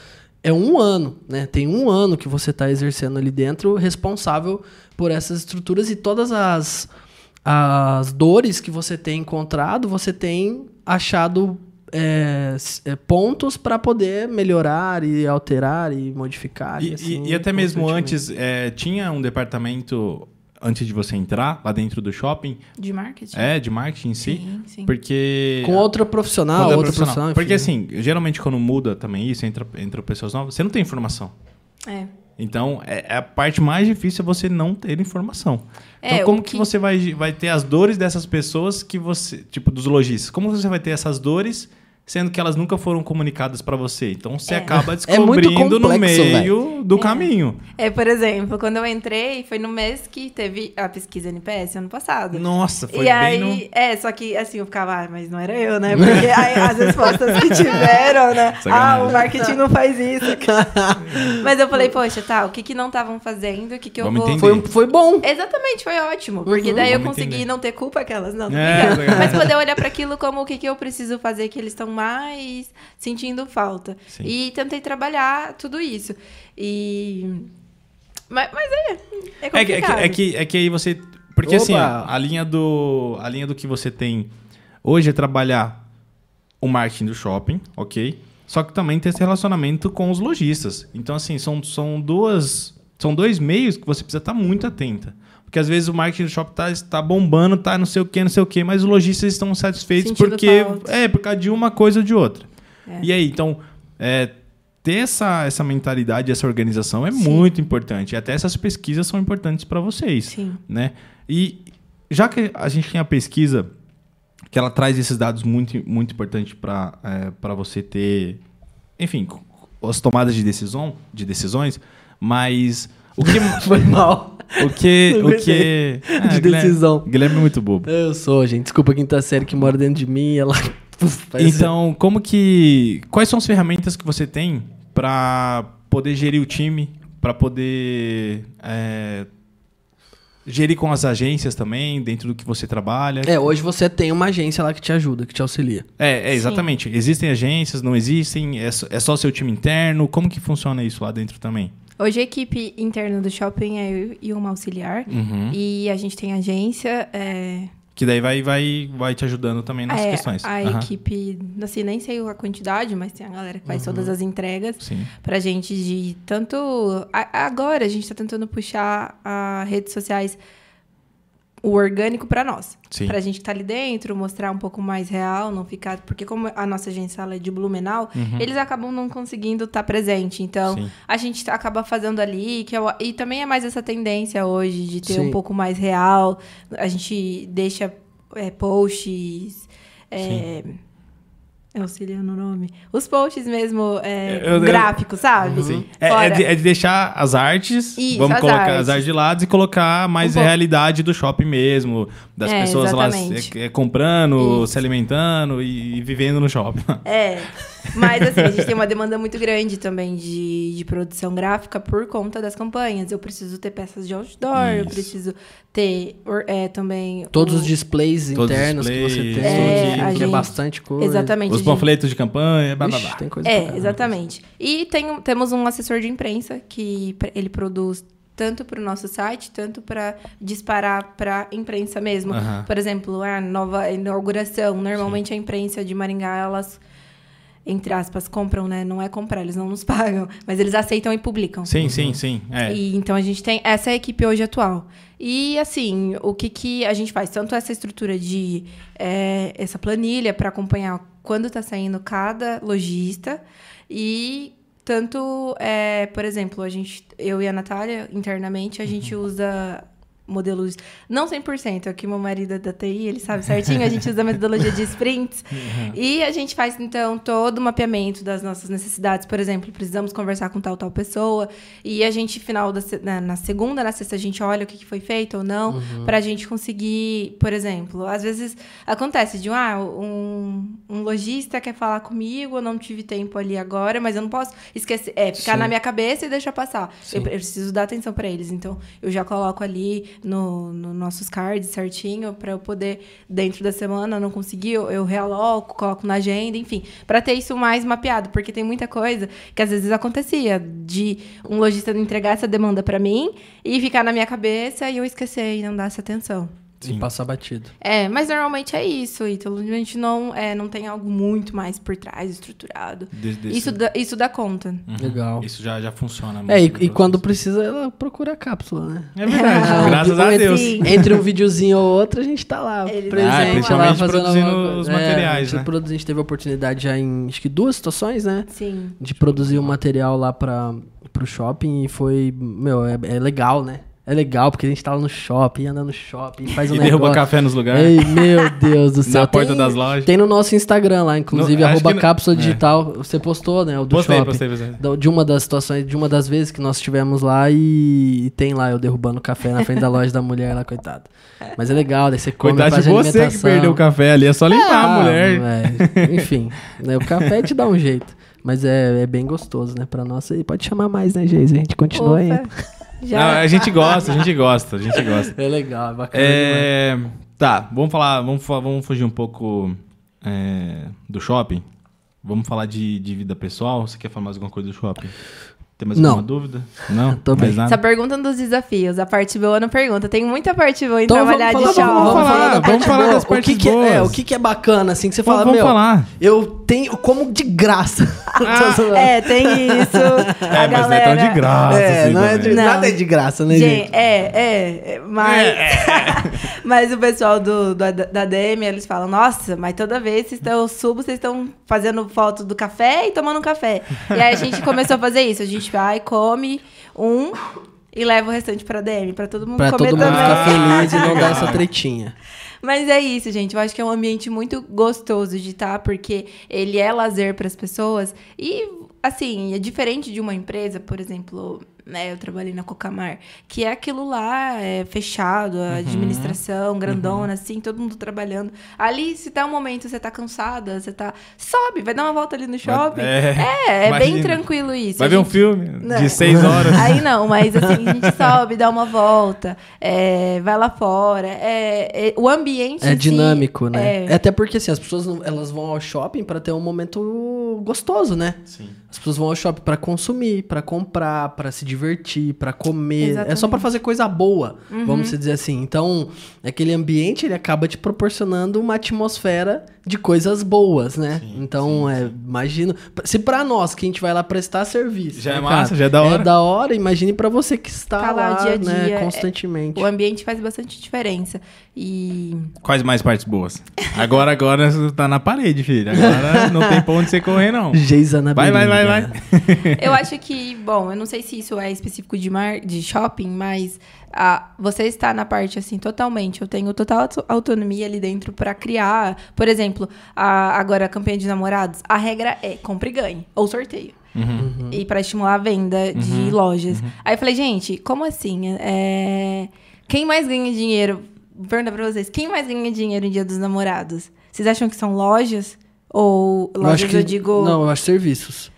é um ano, né? Tem um ano que você está exercendo ali dentro, responsável por essas estruturas e todas as, as dores que você tem encontrado, você tem achado é, é, pontos para poder melhorar e alterar e modificar. E, assim, e- e até mesmo antes, é, tinha um departamento, antes de você entrar, lá dentro do shopping, De marketing? é, de marketing em si, Sim, sim. porque... Com outra profissional, outra profissional. profissional. Porque enfim. assim, geralmente quando muda também isso, entra, entra pessoas novas, você não tem informação. É. Então, é, é a parte mais difícil é você não ter informação. Então, É, como o que... que- você vai, vai ter as dores dessas pessoas que você, tipo, dos lojistas? Como você vai ter essas dores, sendo que elas nunca foram comunicadas para você? Então, você É. acaba É descobrindo no complexo, meio do caminho. É, por exemplo, quando eu entrei, foi no mês que teve a pesquisa NPS, ano passado. Nossa, foi e bem aí, no... é, só que assim, eu ficava, ah, mas não era eu, né? Porque aí, as respostas que tiveram, né? Ah, Sacanagem. o marketing não faz isso. mas eu falei, poxa, tá, o que que não estavam fazendo, o que que eu Vamos vou... Foi, foi bom. Exatamente, foi ótimo. Porque Uhum. daí eu consegui entender. não ter culpa aquelas, não. tô É, sacanagem. Mas poder olhar para aquilo como o que, que eu preciso fazer que eles estão mais sentindo falta. Sim. E tentei trabalhar tudo isso. E. Mas, mas é. É É que, é, que, complicado. é, que, é que aí você. Porque assim, Opa! ó, a linha, do, a linha do que você tem hoje é trabalhar o marketing do shopping, ok? Só que também ter esse relacionamento com os lojistas. Então, assim, são, são duas. São dois meios que você precisa estar muito atenta. Porque às vezes o marketing do shopping tá, está bombando, tá não sei o que, não sei o que, mas os lojistas estão satisfeitos Sentindo porque. falta. É, por causa de uma coisa ou de outra. É. E aí, então, é, ter essa, essa mentalidade, essa organização é Sim. muito importante. E até essas pesquisas são importantes para vocês. Sim. Né? E já que a gente tem a pesquisa, que ela traz esses dados muito, muito importantes para é, pra você ter, enfim, as tomadas de, decisão, de decisões, mas o que. Foi mal. O que. Não o que De Ah, Guilherme- decisão. Guilherme é muito bobo. Eu sou, gente. Desculpa a quinta série que mora dentro de mim. Ela. faz- Então, como que. Quais são as ferramentas que você tem para poder gerir o time, para poder é, gerir com as agências também, dentro do que você trabalha? É, hoje você tem uma agência lá que te ajuda, que te auxilia. É, é, exatamente. Existem agências, não existem? É só, é só seu time interno? Como que funciona isso lá dentro também? Hoje a equipe interna do shopping é eu e uma auxiliar. Uhum. E a gente tem agência. É, Que daí vai, vai, vai te ajudando também nas é, questões. A Aham. equipe, assim, nem sei a quantidade, mas tem a galera que Uhum. faz todas as entregas. Sim. pra gente de tanto. a- agora a gente tá tentando puxar as redes sociais o orgânico para nós. Sim. Pra gente que tá ali dentro, mostrar um pouco mais real, não ficar. Porque, como a nossa agência é de Blumenau, eles acabam não conseguindo estar presente. Então, Sim. a gente acaba fazendo ali. Que eu- e também é mais essa tendência hoje de ter Sim. um pouco mais real. A gente deixa é, posts. É, é auxiliando o nome. Os posts mesmo é, Eu- eu- gráficos, sabe? Sim. É, é de, é de deixar as artes, Isso, vamos as colocar artes. as artes de lado e colocar mais Um a realidade do shopping mesmo, das É, pessoas lá exatamente. é, é, comprando, Isso. se alimentando e, e vivendo no shopping. É, mas assim, a gente tem uma demanda muito grande também de, de produção gráfica por conta das campanhas. Eu preciso ter peças de outdoor, eu Isso. preciso ter é, também... Todos o- os displays Todos os internos que você displays, tem, É, que a é gente- bastante coisa. Exatamente. Os a gente- panfletos de campanha, blá, blá, Ixi, blá. tem coisa É, exatamente. E tem, temos um assessor de imprensa que ele produz tanto para o nosso site, tanto para disparar para imprensa mesmo. Aham. Por exemplo, a nova inauguração. Normalmente a imprensa de Maringá, elas, entre aspas, compram, né? Não é comprar, eles não nos pagam, mas eles aceitam e publicam. Sim, sim, sim. É. E, então a gente tem essa é a equipe hoje atual. E assim, o que, que a gente faz? Tanto essa estrutura de é, essa planilha para acompanhar quando está saindo cada lojista e tanto, é, por exemplo, a gente, eu e a Natália, internamente, a gente usa modelos, não 100%, aqui meu marido é da TI, ele sabe certinho, a gente usa a metodologia de sprints. E a gente faz, então, todo o mapeamento das nossas necessidades. Por exemplo, precisamos conversar com tal, tal pessoa. E a gente, final da, na, na segunda, na sexta, a gente olha o que, que foi feito ou não, Uhum. pra gente conseguir, por exemplo, às vezes acontece de ah, um, um lojista quer falar comigo, eu não tive tempo ali agora, mas eu não posso esquecer, é, ficar Sim. na minha cabeça e deixar passar. Eu, eu preciso dar atenção pra eles. Então, eu já coloco ali no, no nossos cards certinho pra eu poder, dentro da semana, não conseguir, eu, eu realoco, coloco na agenda, enfim, pra ter isso mais mapeado, porque tem muita coisa que às vezes acontecia de um lojista não entregar essa demanda pra mim e ficar na minha cabeça e eu esquecer e não dar essa atenção. E passar batido. É, mas normalmente é isso, Ítalo. A gente não, é, não tem algo muito mais por trás, estruturado. Desse- Isso dá, isso dá conta. Uhum. Legal. Isso já, já funciona. muito É, e, e quando precisa, ela procura a cápsula, né? É verdade, Ah, graças a Deus. Sim. Entre um videozinho ou outro, a gente tá lá, Eles- presente, Ah, lá principalmente fazendo os É, materiais, a gente, né? produz- a gente teve a oportunidade já em, acho que duas situações, né? Sim. De produzir um material lá para pro shopping e foi, meu, é, é legal, né? É legal, porque a gente tá lá no shopping, anda no shopping, faz um E negócio. derruba café nos lugares. Ei, meu Deus do céu. Na porta Tem- das lojas. Tem no nosso Instagram lá, inclusive, No- arroba cápsula é. digital. Você postou, né? O do Postei, shopping. postei, postei. De uma das situações, de uma das vezes que nós estivemos lá e, e tem lá eu derrubando café na frente da loja da mulher lá, coitada. Mas é legal, daí você come, Coitado faz de você que alimentação. perdeu o café ali, é só limpar a Ah, mulher. é, enfim, né, o café te dá um jeito. Mas é, é bem gostoso, né? Pra nós. E pode chamar mais, né, Geise? A gente continua aí. Já. Não, a gente gosta, a gente gosta, a gente gosta. É legal, é bacana. É, tá, vamos falar, vamos, vamos fugir um pouco é, do shopping. Vamos falar de, de vida pessoal. Você quer falar mais alguma coisa do shopping? Tem mais Não. alguma dúvida? Não? Tô mais bem. nada? Essa pergunta dos desafios, a parte boa não pergunta. Tem muita parte boa em Então vamos trabalhar falar, de shopping. vamos, Vamos falar, vamos parte falar das o que partes que é, é, boas. o que, que é bacana, assim, que você Vamos- fala, vamos meu, falar. eu tenho como de graça. Zoando. É, tem isso. É, a mas não é galera... tão de graça. É, assim, não é de. Não. nada é de graça, né, gente? Gente, é, é, é, mas, mas o pessoal do, do- da DM, eles falam, nossa, mas toda vez que eu subo, vocês estão fazendo foto do café e tomando um café. E aí a gente começou a fazer isso, a gente vai, come um e leva o restante pra DM, pra todo mundo Pra comer todo mundo também. ficar feliz e não dar essa tretinha. Mas é isso, gente. Eu acho que é um ambiente muito gostoso de estar, porque ele é lazer para as pessoas. E, assim, é diferente de uma empresa, por exemplo, né? Eu trabalhei na Cocamar, que é aquilo lá, é fechado, a administração, grandona, assim, todo mundo trabalhando. Ali, se tá um momento, você tá cansada, você tá. Sobe, vai dar uma volta ali no shopping. é, É, é bem tranquilo isso. Vai A ver um gente- filme Não. de seis horas. Aí não, mas assim, a gente sobe, dá uma volta, é, vai lá fora. É, é- o ambiente. É em si dinâmico, né? é- É até porque assim, as pessoas elas vão ao shopping pra ter um momento gostoso, né? Sim. As pessoas vão ao shopping pra consumir, pra comprar, pra se divertir. pra comer, é só Exatamente. pra fazer coisa boa, vamos dizer assim. Então, aquele ambiente ele acaba te proporcionando uma atmosfera de coisas boas, né? então, é, imagino, se pra nós que a gente vai lá prestar serviço, Já é né, massa, cara, já é da hora. É da hora, imagine pra você que está Tá lá lá, dia a né, dia, é- constantemente. O ambiente faz bastante diferença. E Quais mais partes boas? Agora, agora você tá na parede, filho. Agora não tem pra onde você correr, não. Geisa na Vai, vai, vai, vai. eu acho que, bom, eu não sei se isso é específico de, mar, de shopping, mas ah, você está na parte assim totalmente. Eu tenho total auto- autonomia ali dentro pra criar. Por exemplo, a, agora a campanha de namorados, a regra é compre e ganhe ou sorteio. Uhum. E pra estimular a venda de lojas. Aí eu falei, gente, como assim? É, Quem mais ganha dinheiro? Vou perguntar pra vocês, quem mais ganha dinheiro em Dia dos Namorados? Vocês acham que são lojas? Ou Eu lojas que, eu digo Não, eu acho serviços.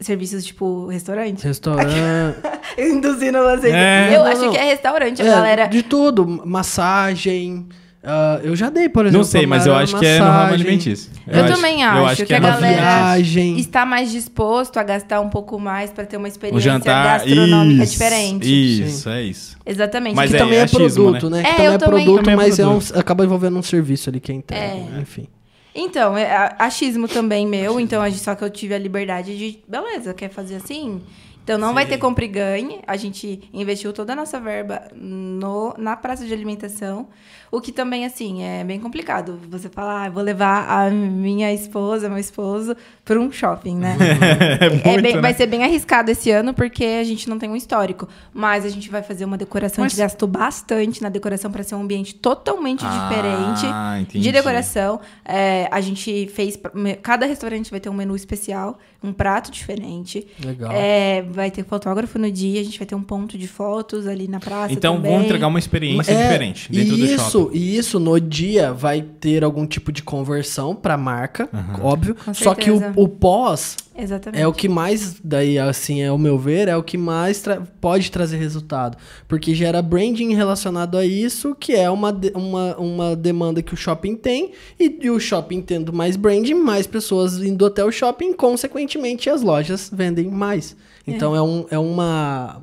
serviços tipo restaurante? Restaurante. Induzindo vocês. É. Eu Não, acho não. que é restaurante, a É, galera. De tudo. Massagem. Ah, eu já dei, por exemplo. Não sei, mas eu acho que é no ramo massagem, alimentício. Eu também acho que a no ramo galera-. Viagem. Está mais disposto a gastar um pouco mais pra ter uma O experiência jantar. gastronômica isso, diferente. Isso, é isso. Exatamente. Mas Que é, também é, achismo, produto, né? É, Que também eu é também- produto, Também é mas é um- acaba envolvendo um serviço ali que é entrega. É. Enfim. Então, é a- achismo também meu, então a gente- só que eu tive a liberdade de, beleza, quer fazer assim? Então não vai ter compra e ganhe. A gente investiu toda a nossa verba no, na praça de alimentação. O que também, assim, é bem complicado. Você falar, ah, vou levar a minha esposa, meu esposo, para um shopping, né? É muito, bem- né? Vai ser bem arriscado esse ano, porque a gente não tem um histórico. Mas a gente vai fazer uma decoração. A Mas- gente gastou bastante na decoração para ser um ambiente totalmente Ah, diferente entendi. de decoração. É, a gente fez. Cada restaurante vai ter um menu especial, um prato diferente. Legal. É, vai ter fotógrafo no dia, a gente vai ter um ponto de fotos ali na praça. Então também. vamos entregar uma experiência É, diferente dentro e do isso, shopping. E isso, no dia, vai ter algum tipo de conversão pra marca, óbvio. Com Só que o, o pós Exatamente. é o que mais, daí, assim, é o meu ver, é o que mais tra- pode trazer resultado. Porque gera branding relacionado a isso, que é uma, de- uma, uma demanda que o shopping tem. E, e o shopping tendo mais branding, mais pessoas indo até o shopping, consequentemente as lojas vendem mais. Então é, um, é uma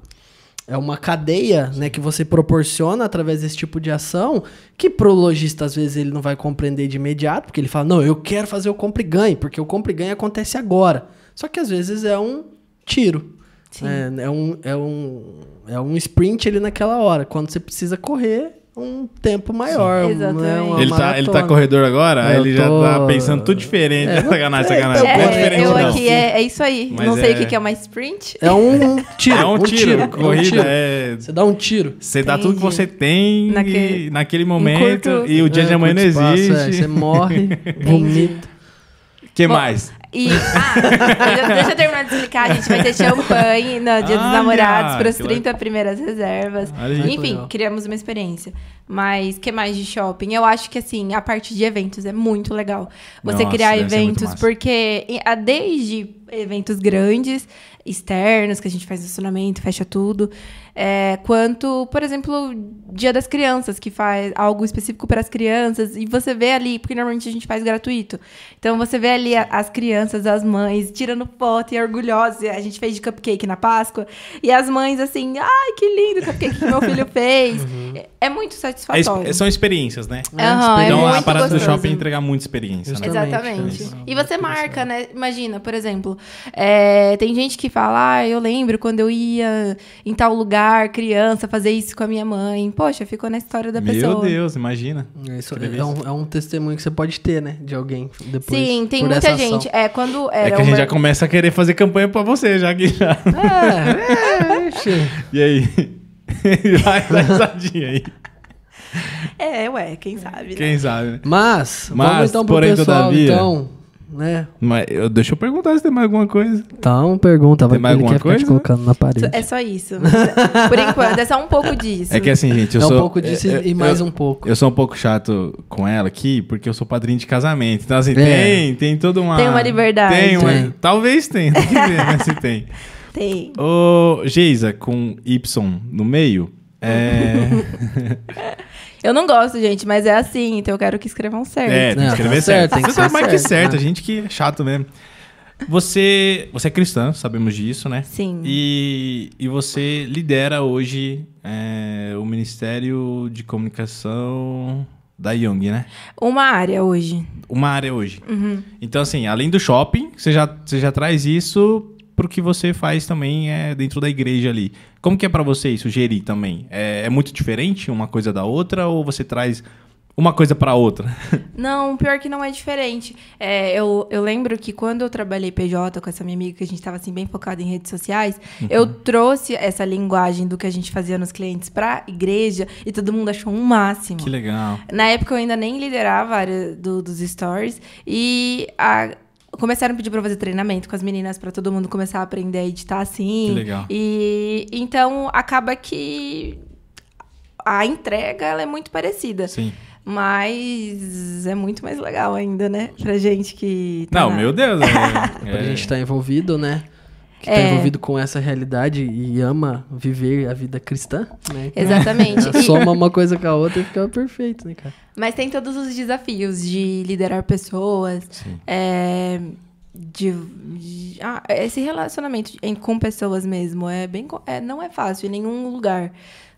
é uma cadeia né, que você proporciona através desse tipo de ação que pro lojista às vezes ele não vai compreender de imediato, porque ele fala, não, eu quero fazer o compra e ganhe, porque o compra e ganhe acontece agora. Só que às vezes é um tiro. Sim. É, é um, é, um, é um sprint ali naquela hora, quando você precisa correr um tempo maior. Sim, exatamente. né, uma Ele tá, ele tá corredor agora? Eu ele já tô- tá pensando tudo diferente. É, sacanagem, é, sacanagem. é É, diferente, eu não. aqui é, é isso aí. Mas não sei é- o que que é uma sprint. É um tiro. É um tiro. é um corrida tiro. é. Você dá um tiro. Você dá tudo que você tem Naquele- e, naquele momento curto- e o dia de É, amanhã não espaço, existe. é, você morre, vomita. que Bom, mais? E, ah, deixa- eu terminar de explicar. A gente vai ter champanhe no Dia dos Olha, Namorados para as que 30 primeiras reservas. Olha. Enfim, Legal. criamos uma experiência. Mas que mais de shopping? Eu acho que assim, a parte de eventos é muito legal. Você Nossa, criar eventos, porque desde eventos grandes, externos, que a gente faz estacionamento, fecha tudo, é, quanto, por exemplo, Dia das Crianças, que faz algo específico para as crianças, e você vê ali, porque normalmente a gente faz gratuito. Então você vê ali a- as crianças, as mães, tirando foto e orgulhosas. A gente fez de cupcake na Páscoa, e as mães assim, ai, que lindo o cupcake que meu filho fez. É, é muito É satisfatório. exp- são experiências, né? É então a muito parada do gostoso. shopping é entregar muita experiência. Né? Exatamente. E você marca, né? Imagina, por exemplo, é, tem gente que fala, ah, eu lembro quando eu ia em tal lugar, criança, fazer isso com a minha mãe. Poxa, ficou na história da Meu pessoa. Deus, imagina. É, isso é, um, é um testemunho que você pode ter, né? De alguém depois. Sim, tem por muita essa ação. gente. É, quando É que a gente já mer- começa a querer fazer campanha pra você, já que já. É, é. E aí? Vai, vai aí. É, ué, quem sabe, né? Quem sabe, né? Mas, Mas, vamos então pro porém, pessoal, todavia- então, né? Mas eu, deixa eu perguntar se tem mais alguma coisa. Então, pergunta, vai Tem mais alguma quer ficar te coisa? colocando na parede. É só isso. Por enquanto, é só um pouco disso. É que assim, gente, eu é um sou. pouco disso eu- e mais eu- um pouco. Eu sou um pouco chato com ela aqui, porque eu sou padrinho de casamento. Então, assim, É. tem, tem toda uma. Tem uma liberdade. Tem uma, Tem. Talvez tenha, tem que ver, né, se tem. Tem. Ô, Geisa, com Y no meio. É. Eu não gosto, gente, mas é assim, então eu quero que escrevam certo. é, tem que escrever tá certo. certo, tem que Você tá mais que certo, certo, né? a gente que é chato mesmo. Você, você é cristã, sabemos disso, né? Sim. E, e você lidera hoje é, o Ministério de Comunicação da Young, né? Uma área hoje. Uma área hoje. Uhum. Então, assim, além do shopping, você já, você já traz isso pro que você faz também é, dentro da igreja ali. Como que é para você isso, gerir também? É, é muito diferente uma coisa da outra ou você traz uma coisa para outra? Não, pior que não é diferente. É, eu, eu lembro que quando eu trabalhei PJ com essa minha amiga, que a gente estava assim, bem focado em redes sociais, eu trouxe essa linguagem do que a gente fazia nos clientes pra igreja e todo mundo achou um máximo. Que legal. Na época eu ainda nem liderava a área do- dos stories e a- começaram a pedir pra fazer treinamento com as meninas pra todo mundo começar a aprender a editar assim. Que legal. E então acaba que a entrega ela é muito parecida. Sim. Mas é muito mais legal ainda, né? Pra gente que. tá Não, na- meu Deus. É, Pra é- gente estar envolvido, né? Que tá É. envolvido com essa realidade e ama viver a vida cristã, né? Exatamente. Soma uma coisa com a outra e fica perfeito, né, cara? Mas tem todos os desafios de liderar pessoas, Sim. é, de, de- ah, esse relacionamento em- com pessoas mesmo é bem é, não é fácil em nenhum lugar.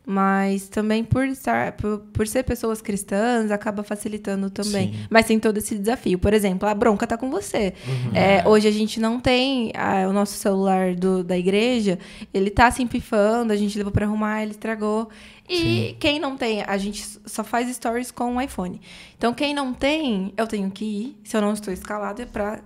Mas também por, estar, por, por ser pessoas cristãs, acaba facilitando também. Sim. Mas tem todo esse desafio. Por exemplo, a bronca tá com você. É, hoje a gente não tem ah, o nosso celular do- da igreja, ele tá se empifando, a gente levou pra arrumar, ele estragou. E quem não tem, a gente só faz stories com o iPhone. Então, quem não tem, eu tenho que ir, se eu não estou escalado, é dar-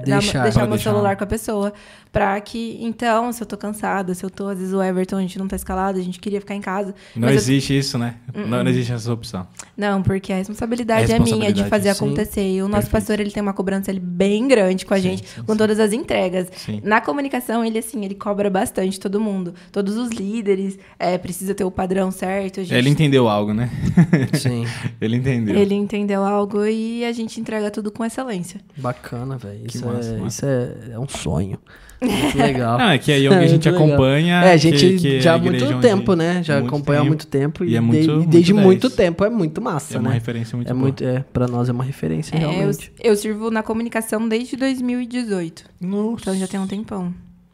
Deixar. deixar meu deixar. celular com a pessoa. Pra que, então, se eu tô cansada, se eu tô, às vezes o Everton, a gente não tá escalado, a gente queria ficar em casa. Não mas eu- existe isso, né? Não, não existe essa opção. não, porque a responsabilidade, É é minha de responsabilidade, fazer sim. acontecer. E o nosso Perfeito. pastor, ele tem uma cobrança ele, bem grande com a Sim, gente, sim, com sim. todas as entregas. Sim. Na comunicação, ele, assim, ele cobra bastante todo mundo. Todos os líderes, é, precisa ter o padrão certo. A gente, Ele entendeu algo, né? Sim. Ele entendeu. ele entendeu algo e a gente entrega tudo com excelência. Bacana, velho. Isso, massa, é, massa. isso é, é um sonho. Muito legal. Não, é que a Young a gente legal. acompanha. É, a gente que- que já há muito onde- tempo, né? Já muito acompanha há tempo. muito tempo. E E, é de- muito- e muito desde 10. muito tempo é muito massa, É uma né? referência muito é boa. muito, é, pra nós é uma referência, É, eu, realmente. eu sirvo na comunicação desde 2018. Nossa. Então já tem um tempão.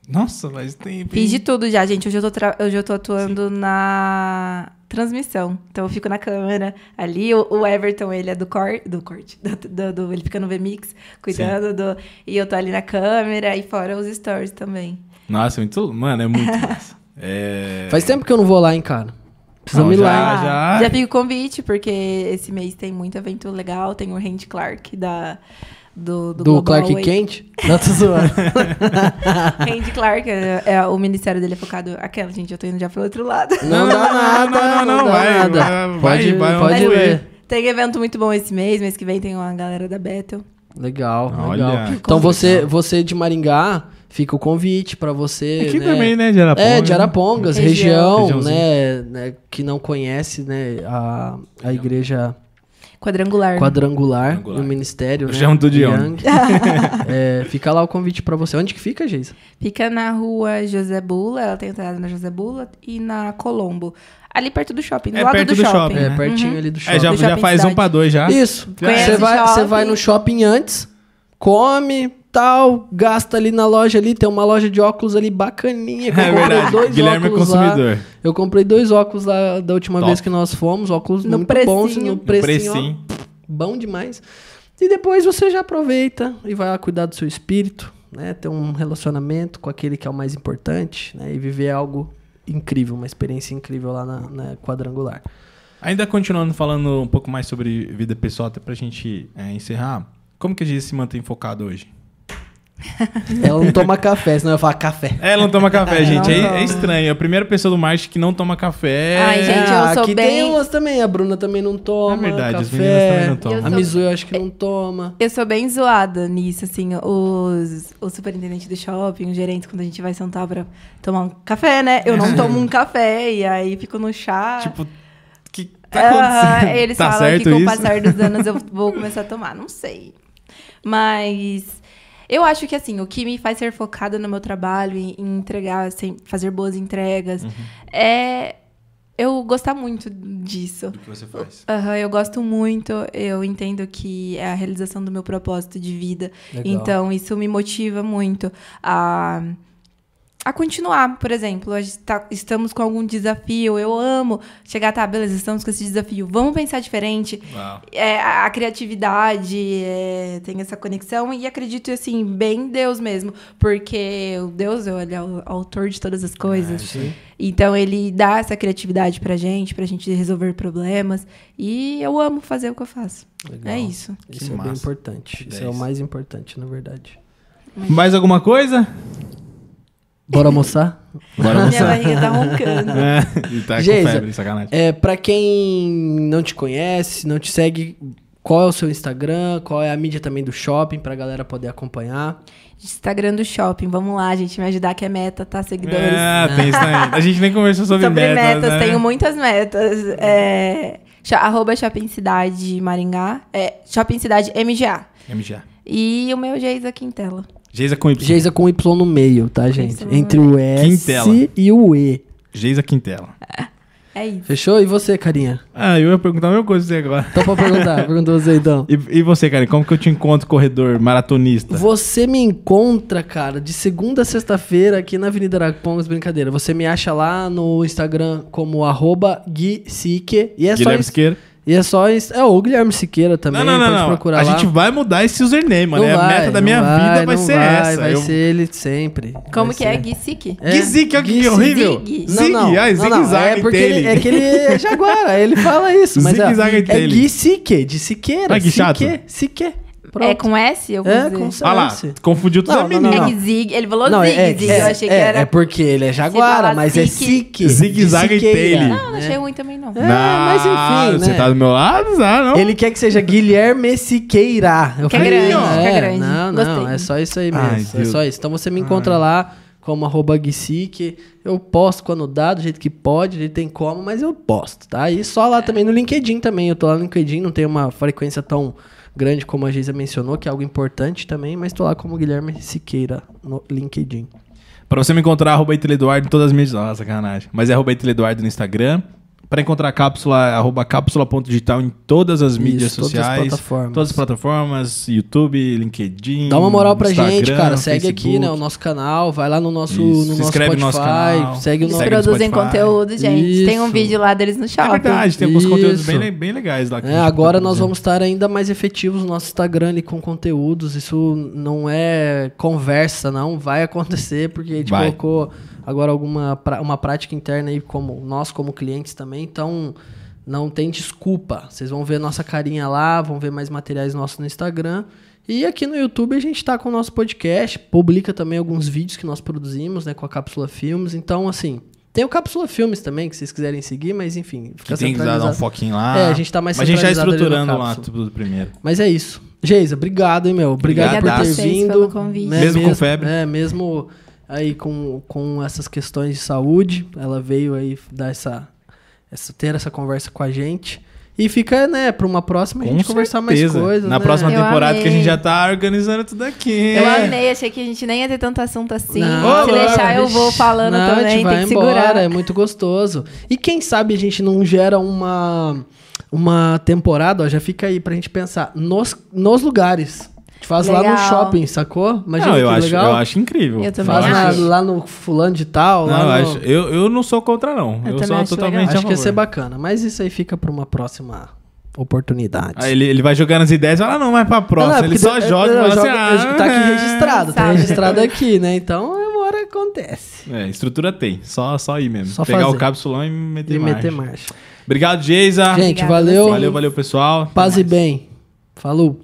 Nossa, mas tem. Fiz de tudo já, gente. Hoje eu tô, tra- hoje eu tô atuando na transmissão. Então eu fico na câmera ali. O, o Everton, ele é do, cor, do corte. do- do- do- ele fica no VMix, cuidando do. E eu tô ali na câmera e fora os stories também. Nossa, muito. Mano, é muito massa. É... Faz tempo que eu não vou lá, hein, cara. Precisa Não, me ir já- lá. hein? já- já fica o convite, porque esse mês tem muito evento legal. Tem o Randy Clark da. Do, do, Do Clark Away. Kent? Não, tô zoando. Randy Clark, é, é- o ministério dele é focado. Aquela, gente, eu tô indo já pro outro lado. Não dá nada, não, não, não, dá vai, nada. vai, pode vai, pode ir. Tem evento muito bom esse mês. Mês que vem tem uma galera da Bethel. Legal, Olha. legal. Então você, você de Maringá, fica o convite pra você, Aqui né? também, né, de Arapongas. É, de Arapongas, Região. região, né, né, que não conhece, né, a, a igreja Quadrangular. quadrangular, Quadrangular. no ministério, Eu né? chamo de Young. É, fica lá o convite pra você. Onde que fica, Geisa? Fica na rua José Bula, ela tem entrada na José Bula e na Colombo. Ali perto do shopping, do É lado perto do, do shopping. shopping, É, né? pertinho ali do shopping. É, já, Do já Shopping faz um Cidade. pra dois já. Isso. Você vai, vai no shopping antes, come, tal, gasta ali na loja ali, tem uma loja de óculos ali bacaninha. que eu É comprei verdade. dois Guilherme é óculos lá. consumidor. Eu comprei dois óculos lá da última Top. vez que nós fomos, óculos No muito precinho. bons, no No No precinho, ó, precinho. bom demais. E depois você já aproveita e vai lá cuidar do seu espírito, né? Ter um relacionamento com aquele que é o mais importante, né? E viver algo incrível, uma experiência incrível lá na, na quadrangular. Ainda continuando falando um pouco mais sobre vida pessoal, até pra gente é, encerrar. Como que a gente se mantém focado hoje? Ela não toma café, senão eu falo café. É, Ela não toma café, Não gente. É, é estranho. É a primeira pessoa do marketing que não toma café. Ai, gente, eu Ah, sou aqui bem- tem umas também. A Bruna também não toma. É verdade, café. as meninas também não tomam. A sou- Mizu eu acho que não toma. Eu sou bem zoada nisso, assim, os, o superintendente do shopping, os gerentes, quando a gente vai sentar pra tomar um café, né? Eu não tomo um café e aí fico no chá. Tipo, o que tá acontecendo? eles tá falam certo que com o passar dos anos eu vou começar a tomar. Não sei. Mas eu acho que assim, o que me faz ser focada no meu trabalho, em, em entregar, sem, fazer boas entregas, Uhum. é eu gostar muito disso. Do que você faz. Aham, eu gosto muito, eu entendo que é a realização do meu propósito de vida. Legal. Então, isso me motiva muito a, a continuar. Por exemplo, a gente tá- estamos com algum desafio, eu amo chegar, tá, beleza, estamos com esse desafio, vamos pensar diferente. É, a, a criatividade é, tem essa conexão e acredito, assim, bem em Deus mesmo. Porque o Deus, ele é o autor de todas as coisas. Sim. Então ele dá essa criatividade pra gente, pra gente resolver problemas. E eu amo fazer o que eu faço. Legal. É isso. Isso Que é bem importante. Isso é o Dez. mais importante, na verdade. Mais alguma coisa? Bora almoçar? Bora Minha almoçar. barriga tá roncando. É, tá Geisa, com febre, sacanagem. É, pra quem não te conhece, não te segue, qual é o seu Instagram? Qual é a mídia também do shopping pra galera poder acompanhar? Instagram do shopping, vamos lá, gente, me ajudar que é meta, tá, seguidores? É, tem isso também. A gente nem conversou sobre, Sobre metas, né? tenho muitas metas. É, arroba Shopping Cidade Maringá. É, Shopping Cidade MGA. MGA. E o meu Geisa Quintela. Geisa com Y. Geisa com Y no meio, tá, gente? Entre o S Quintela. e o E. Geisa Quintela. É isso. Fechou? E você, carinha? Ah, eu ia perguntar a mesma coisa você agora. Então pra perguntar, pergunta você então. E, e você, cara, como que eu te encontro corredor maratonista? Você me encontra, cara, de segunda a sexta-feira aqui na Avenida Arapongas, brincadeira. Você me acha lá no Instagram como arroba Gui Sique. E é Guilherme só isso. Siqueira. E é só isso. É, o Guilherme Siqueira também. Não, não, não, pode não. procurar A lá. gente vai mudar esse username, mano. Não É a vai, meta da minha vida vai ser vai, essa. Vai Eu- ser ele sempre. Como Vai que é? ser. Gui Sique? É, zigue, olha que Gui horrível. Zig. Zig, Não, não, ai, não, não, zigue-zague é porque ele, é que ele é jaguara, ele fala isso, mas é, Zigue-zague é dele. Gui Sique, de Siqueira. Ai, que chato. Sique, Sique. Pronto. É com S? Eu vou É, dizer. com Olha lá, CS. confundiu todos Não, não, não. É Zig. Ele falou Não, Zig, é, Zig. é, eu achei é, que era. É porque ele é jaguara, mas é Sique. De Siqueira, dele. Não, não achei né? ruim também, não. É, mas enfim, Você né? tá do meu lado? Ah, não. Ele quer que seja Guilherme Siqueira. Eu Que é falei, grande, é é, grande. Não, não, Gostei. é só isso aí mesmo. Ai, é Deus. só isso. Então você me encontra lá como arroba Guisique. Eu posto quando dá, do jeito que pode, do jeito que tem como, mas eu posto, tá? E só lá também no LinkedIn também. Eu tô lá no LinkedIn, não tem uma frequência tão grande como a Geisa mencionou, que é algo importante também, mas tô lá como Guilherme Siqueira no LinkedIn. Pra você me encontrar, arroba Eduardo em todas as mídias. Nossa, sacanagem. Mas é arroba Eduardo no Instagram. Pra encontrar a cápsula, arroba cápsula.digital em todas as mídias todas as sociais. plataformas. Todas as plataformas, YouTube, LinkedIn. Dá uma moral pra Instagram, gente, cara. Segue Facebook. aqui, né, o nosso canal. Vai lá no nosso, Isso. no Se nosso inscreve no Spotify. nosso canal. Segue o Eles nosso... no produzem Spotify. conteúdo, gente. Tem um Isso. vídeo lá deles no É shopping. verdade, tem alguns conteúdos Isso. bem, bem legais lá. É, gente agora tá nós vamos estar ainda mais efetivos no nosso Instagram ali com conteúdos. Isso não é conversa, não. Vai acontecer, porque a gente Vai. colocou agora alguma uma prática interna aí, como nós, como clientes também. Então, não tem desculpa. Vocês vão ver nossa carinha lá, vão ver mais materiais nossos no Instagram. E aqui no YouTube a gente tá com o nosso podcast, publica também alguns vídeos que nós produzimos, né, com a Cápsula Filmes. Então, assim, tem o Cápsula Filmes também, que vocês quiserem seguir, mas enfim, Que fica tem que dar um foquinho lá. É, a gente tá mais Mas a gente tá ali no estruturando lá tudo primeiro. Mas é isso. Geisa, obrigado, hein, meu. Obrigado Obrigado por ter vindo. pelo convite. Mesmo com febre. É, mesmo aí com, com essas questões de saúde. Ela veio aí dar essa, essa ter essa conversa com a gente. E fica, né, pra uma próxima a Com gente conversar mais certeza. coisas. Na né? próxima Eu temporada amei. que a gente já tá organizando tudo aqui. Eu É. amei, achei que a gente nem ia ter tanto assunto assim. Não, Se deixar, eu vou falando não, a também, gente vai tem que embora, segurar. É muito gostoso. E quem sabe a gente não gera uma, uma temporada, ó, já fica aí pra gente pensar, nos, nos lugares. A gente faz lá no Legal. shopping, sacou? Imagina não, eu que acho, legal. eu acho incrível. Eu Faz na- lá no fulano de tal. Não, lá eu, no... acho, eu, eu não sou contra, não. Eu Eu, sou acho totalmente legal. Acho que ia ser bacana. Mas isso aí fica pra uma próxima oportunidade. Aí ele, ele vai jogando as ideias e fala, ah, não, vai pra próxima. Ah, não, ele só eu- joga e fala jogo- assim, eu- ah, Tá aqui registrado, tá registrado aqui, né? Então, uma hora acontece. É, estrutura tem. Só, só ir mesmo. Só Pegar fazer. o cápsulão e meter E marcha. meter marcha. Obrigado, Geisa. Gente, Obrigada a valeu. Valeu, valeu, pessoal. Paz e bem. Falou.